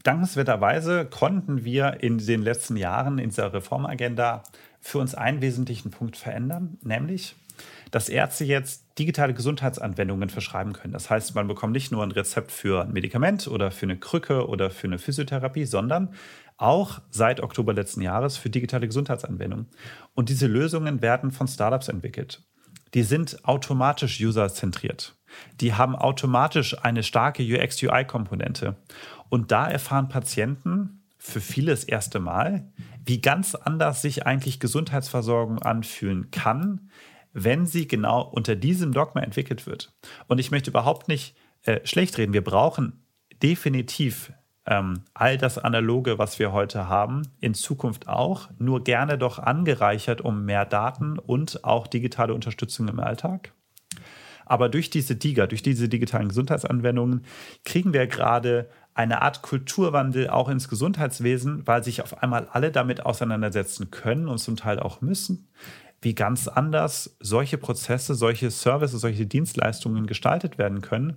Dankenswerterweise konnten wir in den letzten Jahren in dieser Reformagenda für uns einen wesentlichen Punkt verändern, nämlich dass Ärzte jetzt digitale Gesundheitsanwendungen verschreiben können. Das heißt, man bekommt nicht nur ein Rezept für ein Medikament oder für eine Krücke oder für eine Physiotherapie, sondern auch seit Oktober letzten Jahres für digitale Gesundheitsanwendungen. Und diese Lösungen werden von Startups entwickelt. Die sind automatisch userzentriert. Die haben automatisch eine starke UX-UI-Komponente. Und da erfahren Patienten für viele das erste Mal, wie ganz anders sich eigentlich Gesundheitsversorgung anfühlen kann, wenn sie genau unter diesem Dogma entwickelt wird. Und ich möchte überhaupt nicht äh, schlecht reden. Wir brauchen definitiv ähm, all das Analoge, was wir heute haben, in Zukunft auch, nur gerne doch angereichert um mehr Daten und auch digitale Unterstützung im Alltag. Aber durch diese DIGA, durch diese digitalen Gesundheitsanwendungen, kriegen wir gerade eine Art Kulturwandel auch ins Gesundheitswesen, weil sich auf einmal alle damit auseinandersetzen können und zum Teil auch müssen wie ganz anders solche Prozesse, solche Services, solche Dienstleistungen gestaltet werden können,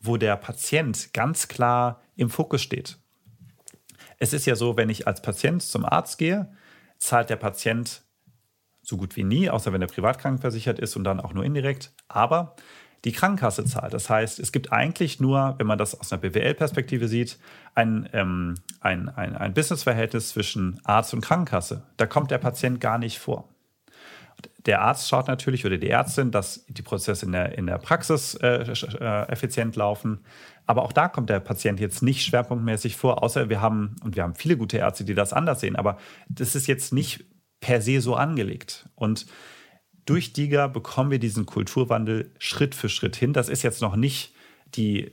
wo der Patient ganz klar im Fokus steht. Es ist ja so, wenn ich als Patient zum Arzt gehe, zahlt der Patient so gut wie nie, außer wenn er privat krankenversichert ist und dann auch nur indirekt. Aber die Krankenkasse zahlt. Das heißt, es gibt eigentlich nur, wenn man das aus einer BWL-Perspektive sieht, ein, ähm, ein, ein, ein Businessverhältnis zwischen Arzt und Krankenkasse. Da kommt der Patient gar nicht vor. Der Arzt schaut natürlich oder die Ärztin, dass die Prozesse in der, in der Praxis äh, äh, effizient laufen. Aber auch da kommt der Patient jetzt nicht schwerpunktmäßig vor, außer wir haben, und wir haben viele gute Ärzte, die das anders sehen, aber das ist jetzt nicht per se so angelegt. Und durch DIGA bekommen wir diesen Kulturwandel Schritt für Schritt hin. Das ist jetzt noch nicht die,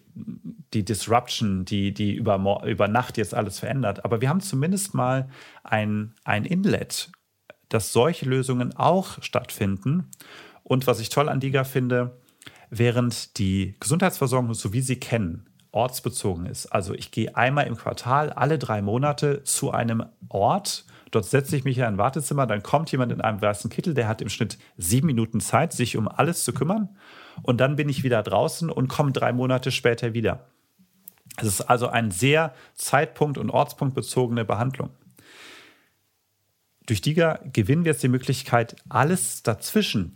die Disruption, die, die über, über Nacht jetzt alles verändert. Aber wir haben zumindest mal ein, ein Inlet, dass solche Lösungen auch stattfinden. Und was ich toll an DIGA finde, während die Gesundheitsversorgung, so wie sie kennen, ortsbezogen ist. Also ich gehe einmal im Quartal, alle drei Monate zu einem Ort. Dort setze ich mich in ein Wartezimmer, dann kommt jemand in einem weißen Kittel, der hat im Schnitt sieben Minuten Zeit, sich um alles zu kümmern. Und dann bin ich wieder draußen und komme drei Monate später wieder. Es ist also eine sehr zeitpunkt- und ortspunktbezogene Behandlung. Durch DIGA gewinnen wir jetzt die Möglichkeit, alles dazwischen,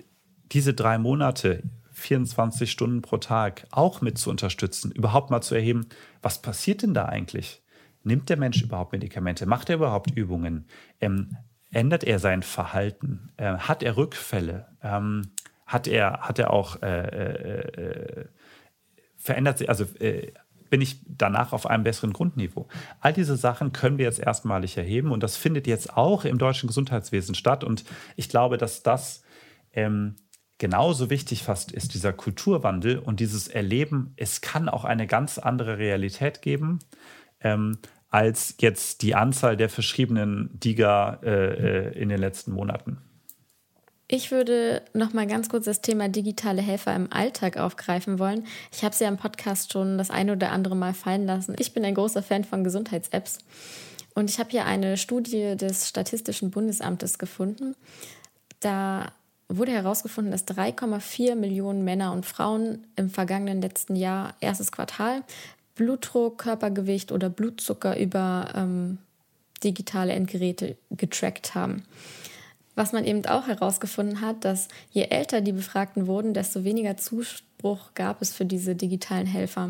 diese drei Monate, 24 Stunden pro Tag, auch mit zu unterstützen, überhaupt mal zu erheben, was passiert denn da eigentlich? Nimmt der Mensch überhaupt Medikamente? Macht er überhaupt Übungen? Ähm, ändert er sein Verhalten? Äh, hat er Rückfälle? Ähm, hat, er, hat er auch äh, äh, äh verändert sich, also äh, bin ich danach auf einem besseren Grundniveau. All diese Sachen können wir jetzt erstmalig erheben und das findet jetzt auch im deutschen Gesundheitswesen statt. Und ich glaube, dass das ähm, genauso wichtig fast ist, dieser Kulturwandel und dieses Erleben, es kann auch eine ganz andere Realität geben. Ähm, als jetzt die Anzahl der verschriebenen DIGA äh, äh in den letzten Monaten. Ich würde noch mal ganz kurz das Thema digitale Helfer im Alltag aufgreifen wollen. Ich habe es ja im Podcast schon das eine oder andere Mal fallen lassen. Ich bin ein großer Fan von Gesundheits-Apps. Und ich habe hier eine Studie des Statistischen Bundesamtes gefunden. Da wurde herausgefunden, dass 3,4 Millionen Männer und Frauen im vergangenen letzten Jahr, erstes Quartal, Blutdruck, Körpergewicht oder Blutzucker über ähm, digitale Endgeräte getrackt haben. Was man eben auch herausgefunden hat, dass je älter die Befragten wurden, desto weniger Zuspruch gab es für diese digitalen Helfer.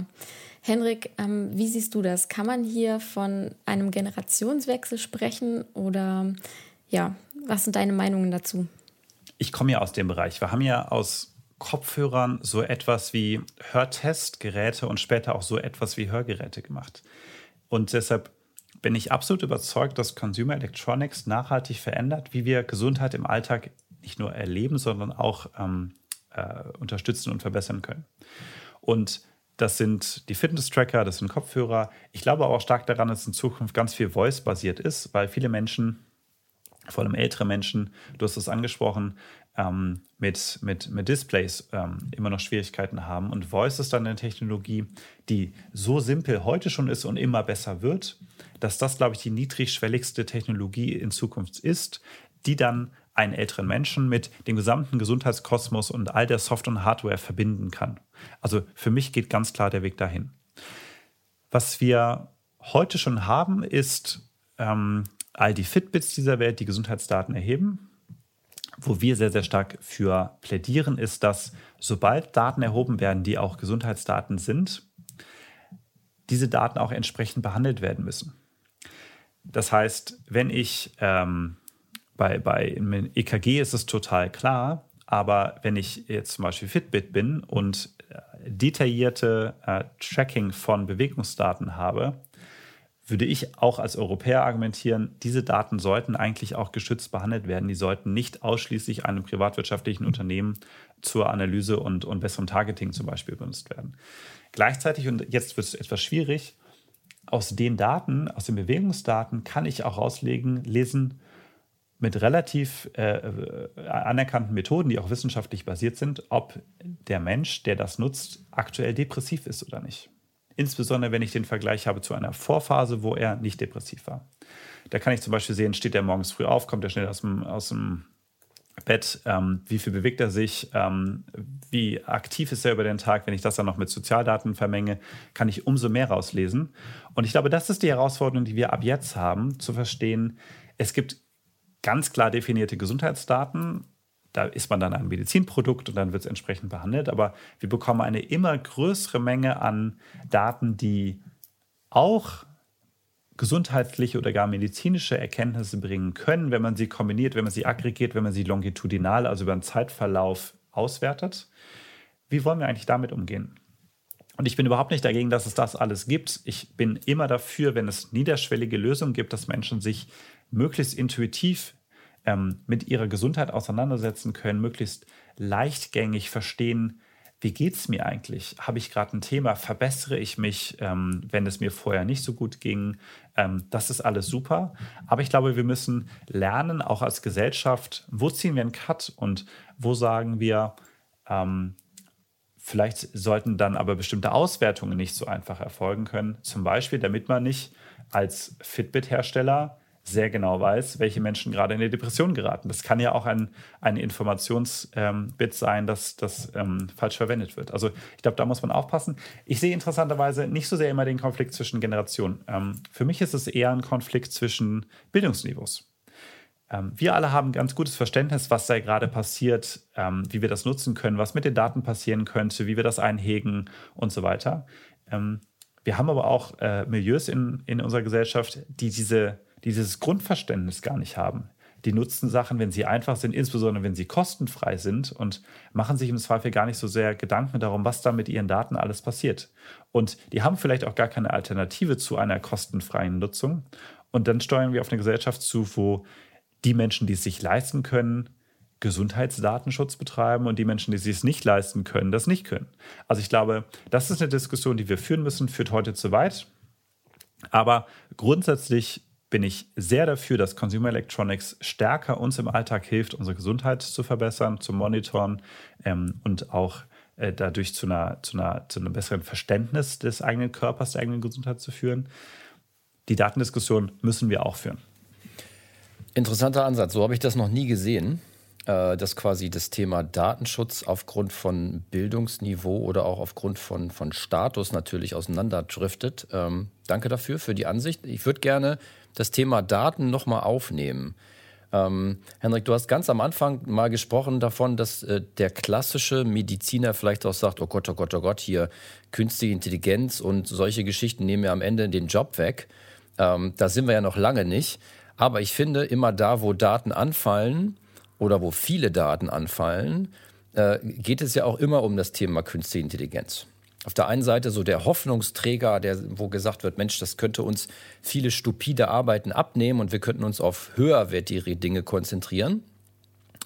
Henrik, ähm, wie siehst du das? Kann man hier von einem Generationswechsel sprechen oder ja, was sind deine Meinungen dazu? Ich komme ja aus dem Bereich. Wir haben ja aus Kopfhörern so etwas wie Hörtestgeräte und später auch so etwas wie Hörgeräte gemacht. Und deshalb bin ich absolut überzeugt, dass Consumer Electronics nachhaltig verändert, wie wir Gesundheit im Alltag nicht nur erleben, sondern auch ähm, äh, unterstützen und verbessern können. Und das sind die Fitness-Tracker, das sind Kopfhörer. Ich glaube aber auch stark daran, dass in Zukunft ganz viel Voice-basiert ist, weil viele Menschen, vor allem ältere Menschen, du hast es angesprochen, ähm, mit, mit, mit Displays ähm, immer noch Schwierigkeiten haben. Und Voice ist dann eine Technologie, die so simpel heute schon ist und immer besser wird, dass das, glaube ich, die niedrigschwelligste Technologie in Zukunft ist, die dann einen älteren Menschen mit dem gesamten Gesundheitskosmos und all der Software und Hardware verbinden kann. Also für mich geht ganz klar der Weg dahin. Was wir heute schon haben, ist ähm, all die Fitbits dieser Welt, die Gesundheitsdaten erheben. Wo wir sehr, sehr stark für plädieren, ist, dass sobald Daten erhoben werden, die auch Gesundheitsdaten sind, diese Daten auch entsprechend behandelt werden müssen. Das heißt, wenn ich ähm, bei, bei EKG ist es total klar, aber wenn ich jetzt zum Beispiel Fitbit bin und äh, detaillierte äh, Tracking von Bewegungsdaten habe, würde ich auch als Europäer argumentieren, diese Daten sollten eigentlich auch geschützt behandelt werden. Die sollten nicht ausschließlich einem privatwirtschaftlichen Unternehmen zur Analyse und, und besserem Targeting zum Beispiel benutzt werden. Gleichzeitig, und jetzt wird es etwas schwierig, aus den Daten, aus den Bewegungsdaten kann ich auch auslegen, lesen mit relativ äh, äh, anerkannten Methoden, die auch wissenschaftlich basiert sind, ob der Mensch, der das nutzt, aktuell depressiv ist oder nicht. Insbesondere wenn ich den Vergleich habe zu einer Vorphase, wo er nicht depressiv war. Da kann ich zum Beispiel sehen, steht er morgens früh auf, kommt er schnell aus dem, aus dem Bett, ähm, wie viel bewegt er sich, ähm, wie aktiv ist er über den Tag. Wenn ich das dann noch mit Sozialdaten vermenge, kann ich umso mehr rauslesen. Und ich glaube, das ist die Herausforderung, die wir ab jetzt haben, zu verstehen, es gibt ganz klar definierte Gesundheitsdaten. Da ist man dann ein Medizinprodukt und dann wird es entsprechend behandelt. Aber wir bekommen eine immer größere Menge an Daten, die auch gesundheitliche oder gar medizinische Erkenntnisse bringen können, wenn man sie kombiniert, wenn man sie aggregiert, wenn man sie longitudinal, also über einen Zeitverlauf auswertet. Wie wollen wir eigentlich damit umgehen? Und ich bin überhaupt nicht dagegen, dass es das alles gibt. Ich bin immer dafür, wenn es niederschwellige Lösungen gibt, dass Menschen sich möglichst intuitiv ähm, mit ihrer Gesundheit auseinandersetzen können, möglichst leichtgängig verstehen, wie geht es mir eigentlich? Habe ich gerade ein Thema? Verbessere ich mich, ähm, wenn es mir vorher nicht so gut ging? Ähm, das ist alles super. Aber ich glaube, wir müssen lernen, auch als Gesellschaft, wo ziehen wir einen Cut und wo sagen wir, ähm, vielleicht sollten dann aber bestimmte Auswertungen nicht so einfach erfolgen können. Zum Beispiel, damit man nicht als Fitbit-Hersteller sehr genau weiß, welche Menschen gerade in die Depression geraten. Das kann ja auch ein, ein Informationsbit ähm, sein, das, das ähm, falsch verwendet wird. Also ich glaube, da muss man aufpassen. Ich sehe interessanterweise nicht so sehr immer den Konflikt zwischen Generationen. Ähm, für mich ist es eher ein Konflikt zwischen Bildungsniveaus. Ähm, wir alle haben ganz gutes Verständnis, was da gerade passiert, ähm, wie wir das nutzen können, was mit den Daten passieren könnte, wie wir das einhegen und so weiter. Ähm, wir haben aber auch äh, Milieus in, in unserer Gesellschaft, die diese dieses Grundverständnis gar nicht haben. Die nutzen Sachen, wenn sie einfach sind, insbesondere wenn sie kostenfrei sind und machen sich im Zweifel gar nicht so sehr Gedanken darum, was da mit ihren Daten alles passiert. Und die haben vielleicht auch gar keine Alternative zu einer kostenfreien Nutzung. Und dann steuern wir auf eine Gesellschaft zu, wo die Menschen, die es sich leisten können, Gesundheitsdatenschutz betreiben und die Menschen, die sich es nicht leisten können, das nicht können. Also ich glaube, das ist eine Diskussion, die wir führen müssen, führt heute zu weit. Aber grundsätzlich bin ich sehr dafür, dass Consumer Electronics stärker uns im Alltag hilft, unsere Gesundheit zu verbessern, zu monitoren ähm, und auch äh, dadurch zu, einer, zu, einer, zu einem besseren Verständnis des eigenen Körpers, der eigenen Gesundheit zu führen. Die Datendiskussion müssen wir auch führen. Interessanter Ansatz. So habe ich das noch nie gesehen, äh, dass quasi das Thema Datenschutz aufgrund von Bildungsniveau oder auch aufgrund von, von Status natürlich auseinanderdriftet. Ähm, danke dafür, für die Ansicht. Ich würde gerne das Thema Daten nochmal aufnehmen. Ähm, Henrik, du hast ganz am Anfang mal gesprochen davon, dass äh, der klassische Mediziner vielleicht auch sagt, oh Gott, oh Gott, oh Gott, hier künstliche Intelligenz und solche Geschichten nehmen mir am Ende den Job weg. Ähm, da sind wir ja noch lange nicht. Aber ich finde, immer da, wo Daten anfallen oder wo viele Daten anfallen, äh, geht es ja auch immer um das Thema künstliche Intelligenz auf der einen Seite so der Hoffnungsträger, der, wo gesagt wird, Mensch, das könnte uns viele stupide Arbeiten abnehmen und wir könnten uns auf höherwertige Dinge konzentrieren.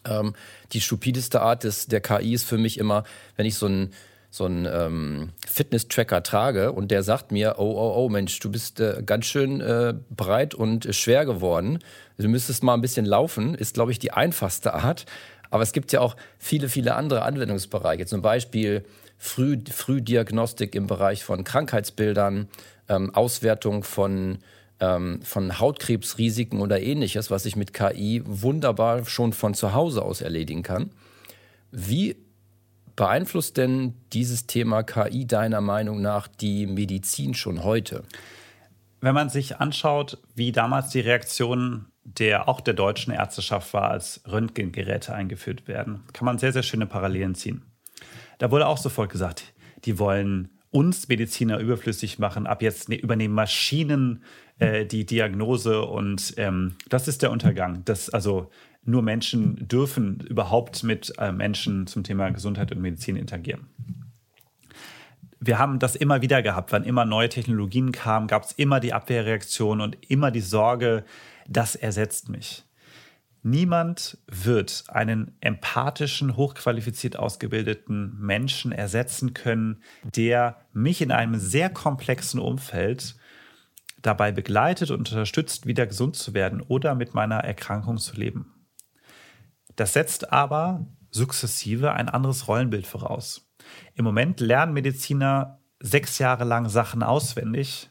Ähm, die stupideste Art des, der KI ist für mich immer, wenn ich so einen so ähm, Fitness-Tracker trage und der sagt mir, oh, oh, oh, Mensch, du bist äh, ganz schön äh, breit und äh, schwer geworden. Du müsstest mal ein bisschen laufen, ist, glaube ich, die einfachste Art. Aber es gibt ja auch viele, viele andere Anwendungsbereiche. Zum Beispiel Früh, Frühdiagnostik im Bereich von Krankheitsbildern, ähm, Auswertung von, ähm, von Hautkrebsrisiken oder ähnliches, was ich mit KI wunderbar schon von zu Hause aus erledigen kann. Wie beeinflusst denn dieses Thema KI deiner Meinung nach die Medizin schon heute? Wenn man sich anschaut, wie damals die Reaktion der auch der deutschen Ärzteschaft war, als Röntgengeräte eingeführt werden, kann man sehr, sehr schöne Parallelen ziehen. Da wurde auch sofort gesagt, die wollen uns Mediziner überflüssig machen. Ab jetzt ne, übernehmen Maschinen äh, die Diagnose und ähm, das ist der Untergang. Das, also nur Menschen dürfen überhaupt mit äh, Menschen zum Thema Gesundheit und Medizin interagieren. Wir haben das immer wieder gehabt. Wann immer neue Technologien kamen, gab es immer die Abwehrreaktion und immer die Sorge, das ersetzt mich. Niemand wird einen empathischen, hochqualifiziert ausgebildeten Menschen ersetzen können, der mich in einem sehr komplexen Umfeld dabei begleitet und unterstützt, wieder gesund zu werden oder mit meiner Erkrankung zu leben. Das setzt aber sukzessive ein anderes Rollenbild voraus. Im Moment lernen Mediziner sechs Jahre lang Sachen auswendig,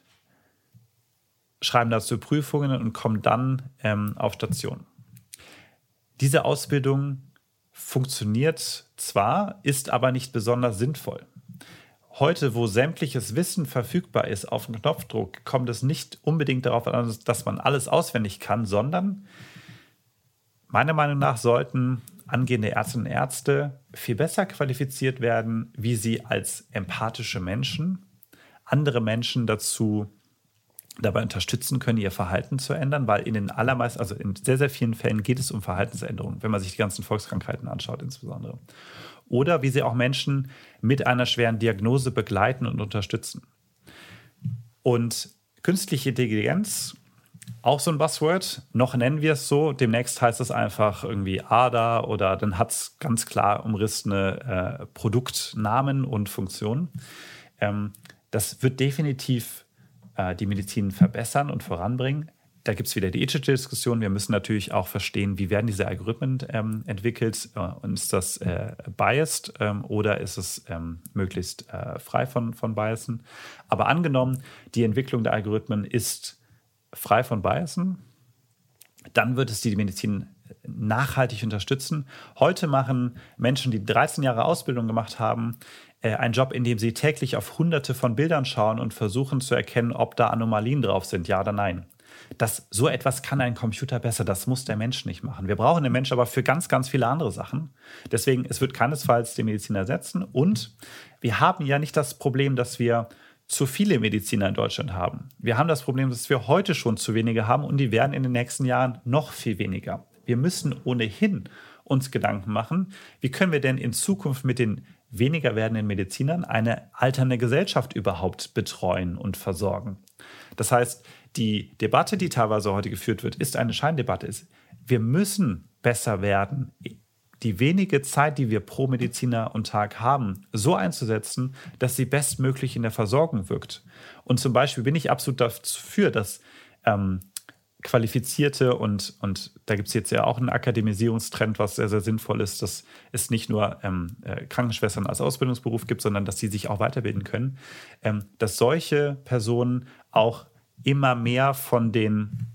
schreiben dazu Prüfungen und kommen dann ähm, auf Station. Diese Ausbildung funktioniert zwar, ist aber nicht besonders sinnvoll. Heute, wo sämtliches Wissen verfügbar ist auf Knopfdruck, kommt es nicht unbedingt darauf an, dass man alles auswendig kann, sondern meiner Meinung nach sollten angehende Ärztinnen und Ärzte viel besser qualifiziert werden, wie sie als empathische Menschen andere Menschen dazu dabei unterstützen können, ihr Verhalten zu ändern, weil in den allermeisten, also in sehr, sehr vielen Fällen geht es um Verhaltensänderungen, wenn man sich die ganzen Volkskrankheiten anschaut insbesondere. Oder wie sie auch Menschen mit einer schweren Diagnose begleiten und unterstützen. Und künstliche Intelligenz auch so ein Buzzword. Noch nennen wir es so. Demnächst heißt es einfach irgendwie ADA oder dann hat es ganz klar umrissene äh, Produktnamen und Funktionen. Ähm, das wird definitiv äh, die Medizin verbessern und voranbringen da gibt es wieder die ethische Diskussion. Wir müssen natürlich auch verstehen, wie werden diese Algorithmen ähm, entwickelt äh, und ist das äh, biased ähm, oder ist es ähm, möglichst äh, frei von, von Biasen. Aber angenommen, die Entwicklung der Algorithmen ist frei von Biasen, dann wird es die Medizin nachhaltig unterstützen. Heute machen Menschen, die 13 Jahre Ausbildung gemacht haben, äh, einen Job, in dem sie täglich auf hunderte von Bildern schauen und versuchen zu erkennen, ob da Anomalien drauf sind, ja oder nein. Das, so etwas kann ein Computer besser, das muss der Mensch nicht machen. Wir brauchen den Mensch aber für ganz, ganz viele andere Sachen. Deswegen, es wird keinesfalls den Mediziner ersetzen. Und wir haben ja nicht das Problem, dass wir zu viele Mediziner in Deutschland haben. Wir haben das Problem, dass wir heute schon zu wenige haben und die werden in den nächsten Jahren noch viel weniger. Wir müssen ohnehin uns Gedanken machen, wie können wir denn in Zukunft mit den weniger werdenden Medizinern eine alternde Gesellschaft überhaupt betreuen und versorgen. Das heißt, die Debatte, die teilweise heute geführt wird, ist eine Scheindebatte. Wir müssen besser werden, die wenige Zeit, die wir pro Mediziner und Tag haben, so einzusetzen, dass sie bestmöglich in der Versorgung wirkt. Und zum Beispiel bin ich absolut dafür, dass ähm, qualifizierte und, und da gibt es jetzt ja auch einen Akademisierungstrend, was sehr, sehr sinnvoll ist, dass es nicht nur ähm, äh, Krankenschwestern als Ausbildungsberuf gibt, sondern dass sie sich auch weiterbilden können, ähm, dass solche Personen auch immer mehr von den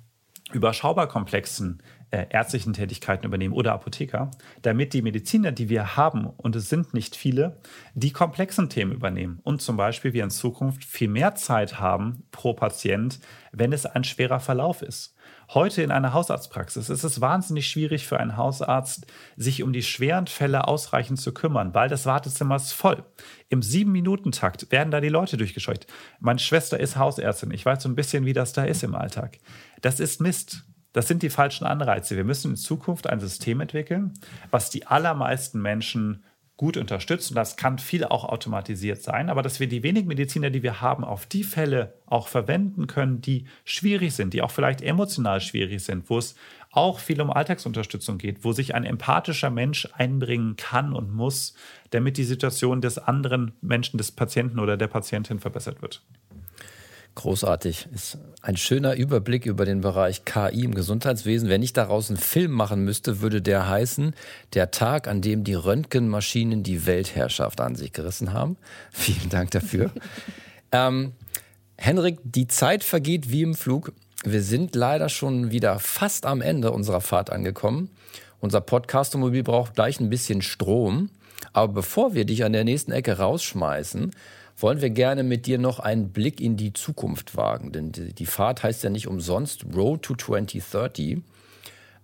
überschaubar komplexen äh, ärztlichen Tätigkeiten übernehmen oder Apotheker, damit die Mediziner, die wir haben, und es sind nicht viele, die komplexen Themen übernehmen und zum Beispiel wir in Zukunft viel mehr Zeit haben pro Patient, wenn es ein schwerer Verlauf ist. Heute in einer Hausarztpraxis ist es wahnsinnig schwierig für einen Hausarzt, sich um die schweren Fälle ausreichend zu kümmern, weil das Wartezimmer ist voll. Im Sieben-Minuten-Takt werden da die Leute durchgescheucht. Meine Schwester ist Hausärztin. Ich weiß so ein bisschen, wie das da ist im Alltag. Das ist Mist. Das sind die falschen Anreize. Wir müssen in Zukunft ein System entwickeln, was die allermeisten Menschen gut unterstützen. Das kann viel auch automatisiert sein, aber dass wir die wenigen Mediziner, die wir haben, auf die Fälle auch verwenden können, die schwierig sind, die auch vielleicht emotional schwierig sind, wo es auch viel um Alltagsunterstützung geht, wo sich ein empathischer Mensch einbringen kann und muss, damit die Situation des anderen Menschen, des Patienten oder der Patientin verbessert wird. Großartig. Ist ein schöner Überblick über den Bereich KI im Gesundheitswesen. Wenn ich daraus einen Film machen müsste, würde der heißen, der Tag, an dem die Röntgenmaschinen die Weltherrschaft an sich gerissen haben. Vielen Dank dafür. ähm, Henrik, die Zeit vergeht wie im Flug. Wir sind leider schon wieder fast am Ende unserer Fahrt angekommen. Unser Podcast-Mobil braucht gleich ein bisschen Strom. Aber bevor wir dich an der nächsten Ecke rausschmeißen, wollen wir gerne mit dir noch einen Blick in die Zukunft wagen. Denn die Fahrt heißt ja nicht umsonst Road to 2030.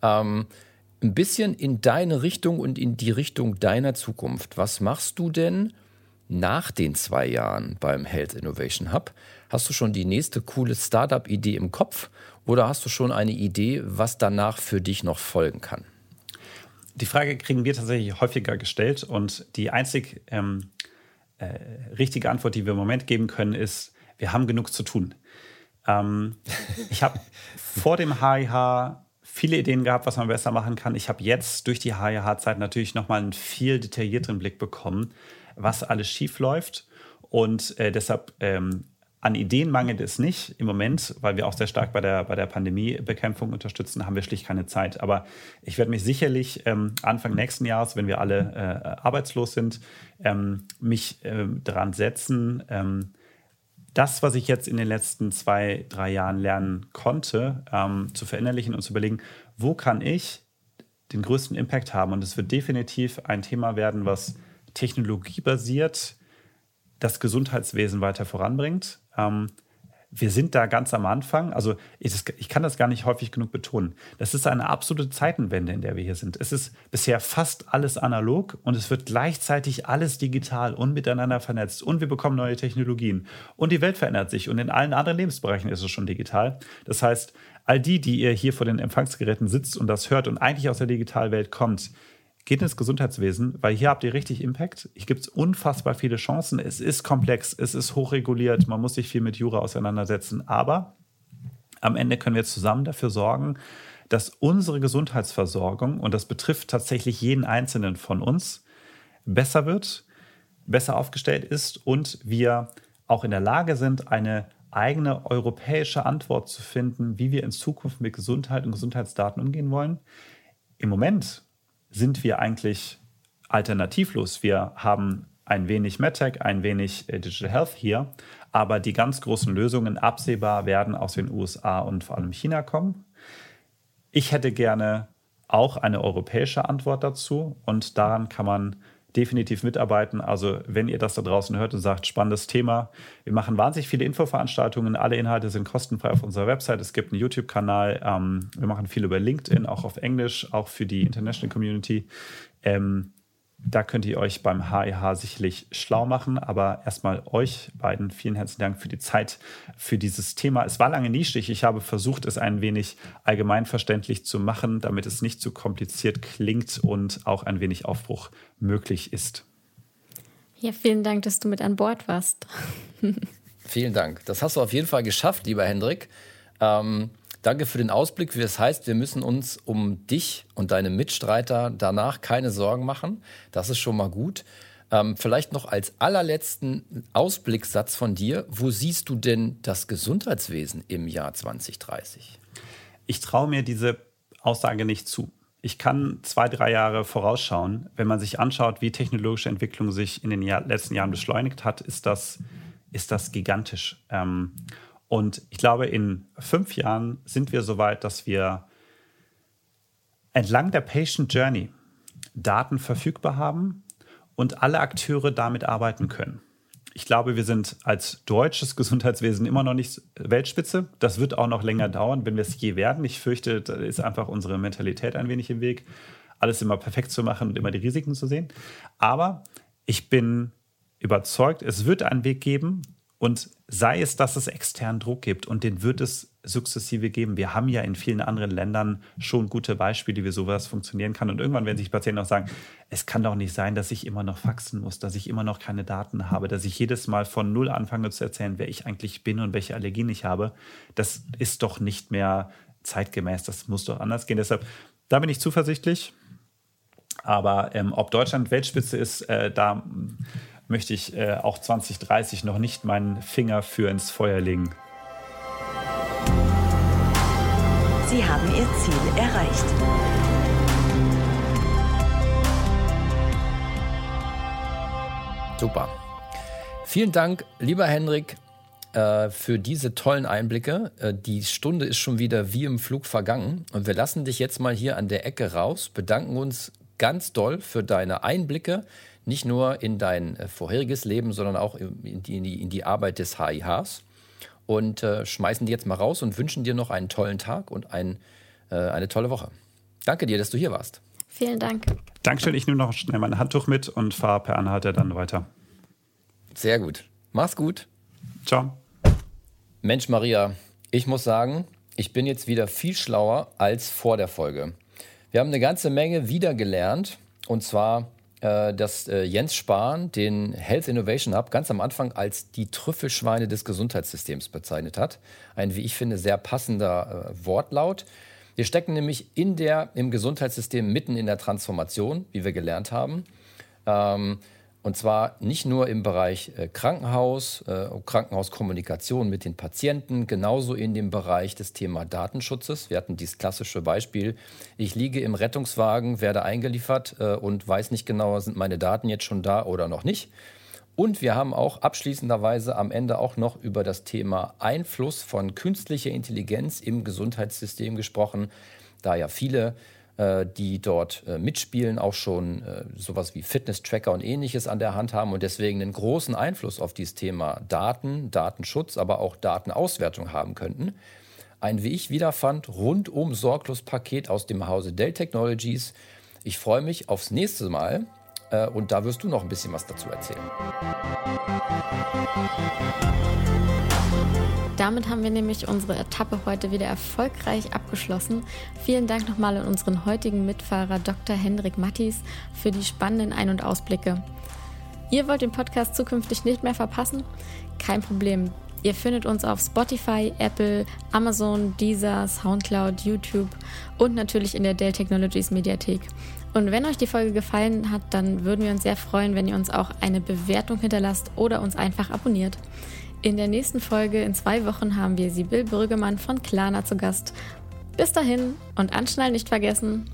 Ähm, ein bisschen in deine Richtung und in die Richtung deiner Zukunft. Was machst du denn nach den zwei Jahren beim Health Innovation Hub? Hast du schon die nächste coole Startup-Idee im Kopf oder hast du schon eine Idee, was danach für dich noch folgen kann? Die Frage kriegen wir tatsächlich häufiger gestellt und die einzig ähm, äh, richtige Antwort, die wir im Moment geben können, ist, wir haben genug zu tun. Ähm, ich habe vor dem HIH viele Ideen gehabt, was man besser machen kann. Ich habe jetzt durch die HIH-Zeit natürlich nochmal einen viel detaillierteren Blick bekommen, was alles schief läuft. Und äh, deshalb ähm, an Ideen mangelt es nicht im Moment, weil wir auch sehr stark bei der, bei der Pandemiebekämpfung unterstützen, haben wir schlicht keine Zeit. Aber ich werde mich sicherlich ähm, Anfang nächsten Jahres, wenn wir alle äh, arbeitslos sind, ähm, mich äh, daran setzen, ähm, das, was ich jetzt in den letzten zwei, drei Jahren lernen konnte, ähm, zu verinnerlichen und zu überlegen, wo kann ich den größten Impact haben. Und es wird definitiv ein Thema werden, was technologiebasiert das Gesundheitswesen weiter voranbringt. Ähm, wir sind da ganz am Anfang. Also ich, ich, kann das gar nicht häufig genug betonen. Das ist eine absolute Zeitenwende, in der wir hier sind. Es ist bisher fast alles analog und es wird gleichzeitig alles digital und miteinander vernetzt und wir bekommen neue Technologien und die Welt verändert sich und in allen anderen Lebensbereichen ist es schon digital. Das heißt, all die, die ihr hier vor den Empfangsgeräten sitzt und das hört und eigentlich aus der Digitalwelt kommt, Geht ins Gesundheitswesen, weil hier habt ihr richtig Impact. Hier gibt es unfassbar viele Chancen. Es ist komplex, es ist hochreguliert, man muss sich viel mit Jura auseinandersetzen. Aber Am Ende können wir zusammen dafür sorgen, dass unsere Gesundheitsversorgung, und das betrifft tatsächlich jeden Einzelnen von uns, besser wird, besser aufgestellt ist und wir auch in der Lage sind, eine eigene europäische Antwort zu finden, wie wir in Zukunft mit Gesundheit und Gesundheitsdaten umgehen wollen. Im Moment sind wir eigentlich alternativlos. Wir haben ein wenig MedTech, ein wenig äh, Digital Health hier, aber die ganz großen Lösungen absehbar werden aus den USA und vor allem China kommen. Ich hätte gerne auch eine europäische Antwort dazu und daran kann man definitiv mitarbeiten. Also wenn ihr das da draußen hört und sagt, spannendes Thema, wir machen wahnsinnig viele Infoveranstaltungen. Alle Inhalte sind kostenfrei auf unserer Website. Es gibt einen YouTube-Kanal. Ähm, wir machen viel über LinkedIn, auch auf Englisch, auch für die International Community. Ähm, da könnt ihr euch beim HEH sicherlich schlau machen. Aber erstmal euch beiden vielen herzlichen Dank für die Zeit für dieses Thema. Es war lange nischig. Ich habe versucht, es ein wenig allgemeinverständlich zu machen, damit es nicht zu kompliziert klingt und auch ein wenig Aufbruch möglich ist. Ja, vielen Dank, dass du mit an Bord warst. vielen Dank. Das hast du auf jeden Fall geschafft, lieber Hendrik. Ähm, Danke für den Ausblick, das heißt, wir müssen uns um dich und deine Mitstreiter danach keine Sorgen machen. Das ist schon mal gut. Ähm, vielleicht noch als allerletzten Ausblickssatz von dir. Wo siehst du denn das Gesundheitswesen im Jahr 2030? Ich traue mir diese Aussage nicht zu. Ich kann zwei, drei Jahre vorausschauen. Wenn man sich anschaut, wie technologische Entwicklung sich in den Jahr, letzten Jahren beschleunigt hat, ist das, ist das gigantisch. Ähm, und ich glaube, in fünf Jahren sind wir so weit, dass wir entlang der Patient Journey Daten verfügbar haben und alle Akteure damit arbeiten können. Ich glaube, wir sind als deutsches Gesundheitswesen immer noch nicht Weltspitze. Das wird auch noch länger dauern, wenn wir es je werden. Ich fürchte, da ist einfach unsere Mentalität ein wenig im Weg, alles immer perfekt zu machen und immer die Risiken zu sehen. Aber ich bin überzeugt, es wird einen Weg geben, und sei es, dass es externen Druck gibt und den wird es sukzessive geben. Wir haben ja in vielen anderen Ländern schon gute Beispiele, wie sowas funktionieren kann. Und irgendwann werden sich Patienten auch sagen, es kann doch nicht sein, dass ich immer noch faxen muss, dass ich immer noch keine Daten habe, dass ich jedes Mal von Null anfange zu erzählen, wer ich eigentlich bin und welche Allergien ich habe. Das ist doch nicht mehr zeitgemäß. Das muss doch anders gehen. Deshalb, da bin ich zuversichtlich. Aber ähm, ob Deutschland Weltspitze ist, äh, da möchte ich äh, auch 2030 noch nicht meinen Finger für ins Feuer legen. Sie haben Ihr Ziel erreicht. Super. Vielen Dank, lieber Henrik, äh, für diese tollen Einblicke. Äh, die Stunde ist schon wieder wie im Flug vergangen und wir lassen dich jetzt mal hier an der Ecke raus, bedanken uns ganz doll für deine Einblicke, nicht nur in dein äh, vorheriges Leben, sondern auch in die, in die, in die Arbeit des HIHs und äh, schmeißen die jetzt mal raus und wünschen dir noch einen tollen Tag und ein, äh, eine tolle Woche. Danke dir, dass du hier warst. Vielen Dank. Dankeschön. Ich nehme noch schnell mein Handtuch mit und fahre per Anhalter dann weiter. Sehr gut. Mach's gut. Ciao. Mensch, Maria, ich muss sagen, ich bin jetzt wieder viel schlauer als vor der Folge. Wir haben eine ganze Menge wieder gelernt. Und zwar dass äh, Jens Spahn den Health Innovation Hub ganz am Anfang als die Trüffelschweine des Gesundheitssystems bezeichnet hat. Ein, wie ich finde, sehr passender äh, Wortlaut. Wir stecken nämlich in der, im Gesundheitssystem mitten in der Transformation, wie wir gelernt haben. Ähm, und zwar nicht nur im Bereich äh, Krankenhaus, äh, Krankenhauskommunikation mit den Patienten, genauso in dem Bereich des Thema Datenschutzes. Wir hatten dieses klassische Beispiel, ich liege im Rettungswagen, werde eingeliefert äh, und weiß nicht genau, sind meine Daten jetzt schon da oder noch nicht. Und wir haben auch abschließenderweise am Ende auch noch über das Thema Einfluss von künstlicher Intelligenz im Gesundheitssystem gesprochen, da ja viele äh, die dort äh, mitspielen, auch schon äh, sowas wie Fitness-Tracker und ähnliches an der Hand haben und deswegen einen großen Einfluss auf dieses Thema Daten, Datenschutz, aber auch Datenauswertung haben könnten. Ein, wie ich wiederfand, rundum sorglos Paket aus dem Hause Dell Technologies. Ich freue mich aufs nächste Mal und da wirst du noch ein bisschen was dazu erzählen. Damit haben wir nämlich unsere Etappe heute wieder erfolgreich abgeschlossen. Vielen Dank nochmal an unseren heutigen Mitfahrer Dr. Hendrik Mattis für die spannenden Ein- und Ausblicke. Ihr wollt den Podcast zukünftig nicht mehr verpassen? Kein Problem. Ihr findet uns auf Spotify, Apple, Amazon, Deezer, Soundcloud, YouTube und natürlich in der Dell Technologies Mediathek. Und wenn euch die Folge gefallen hat, dann würden wir uns sehr freuen, wenn ihr uns auch eine Bewertung hinterlasst oder uns einfach abonniert. In der nächsten Folge in zwei Wochen haben wir Sibyl Brüggemann von Klana zu Gast. Bis dahin und anschnallen nicht vergessen.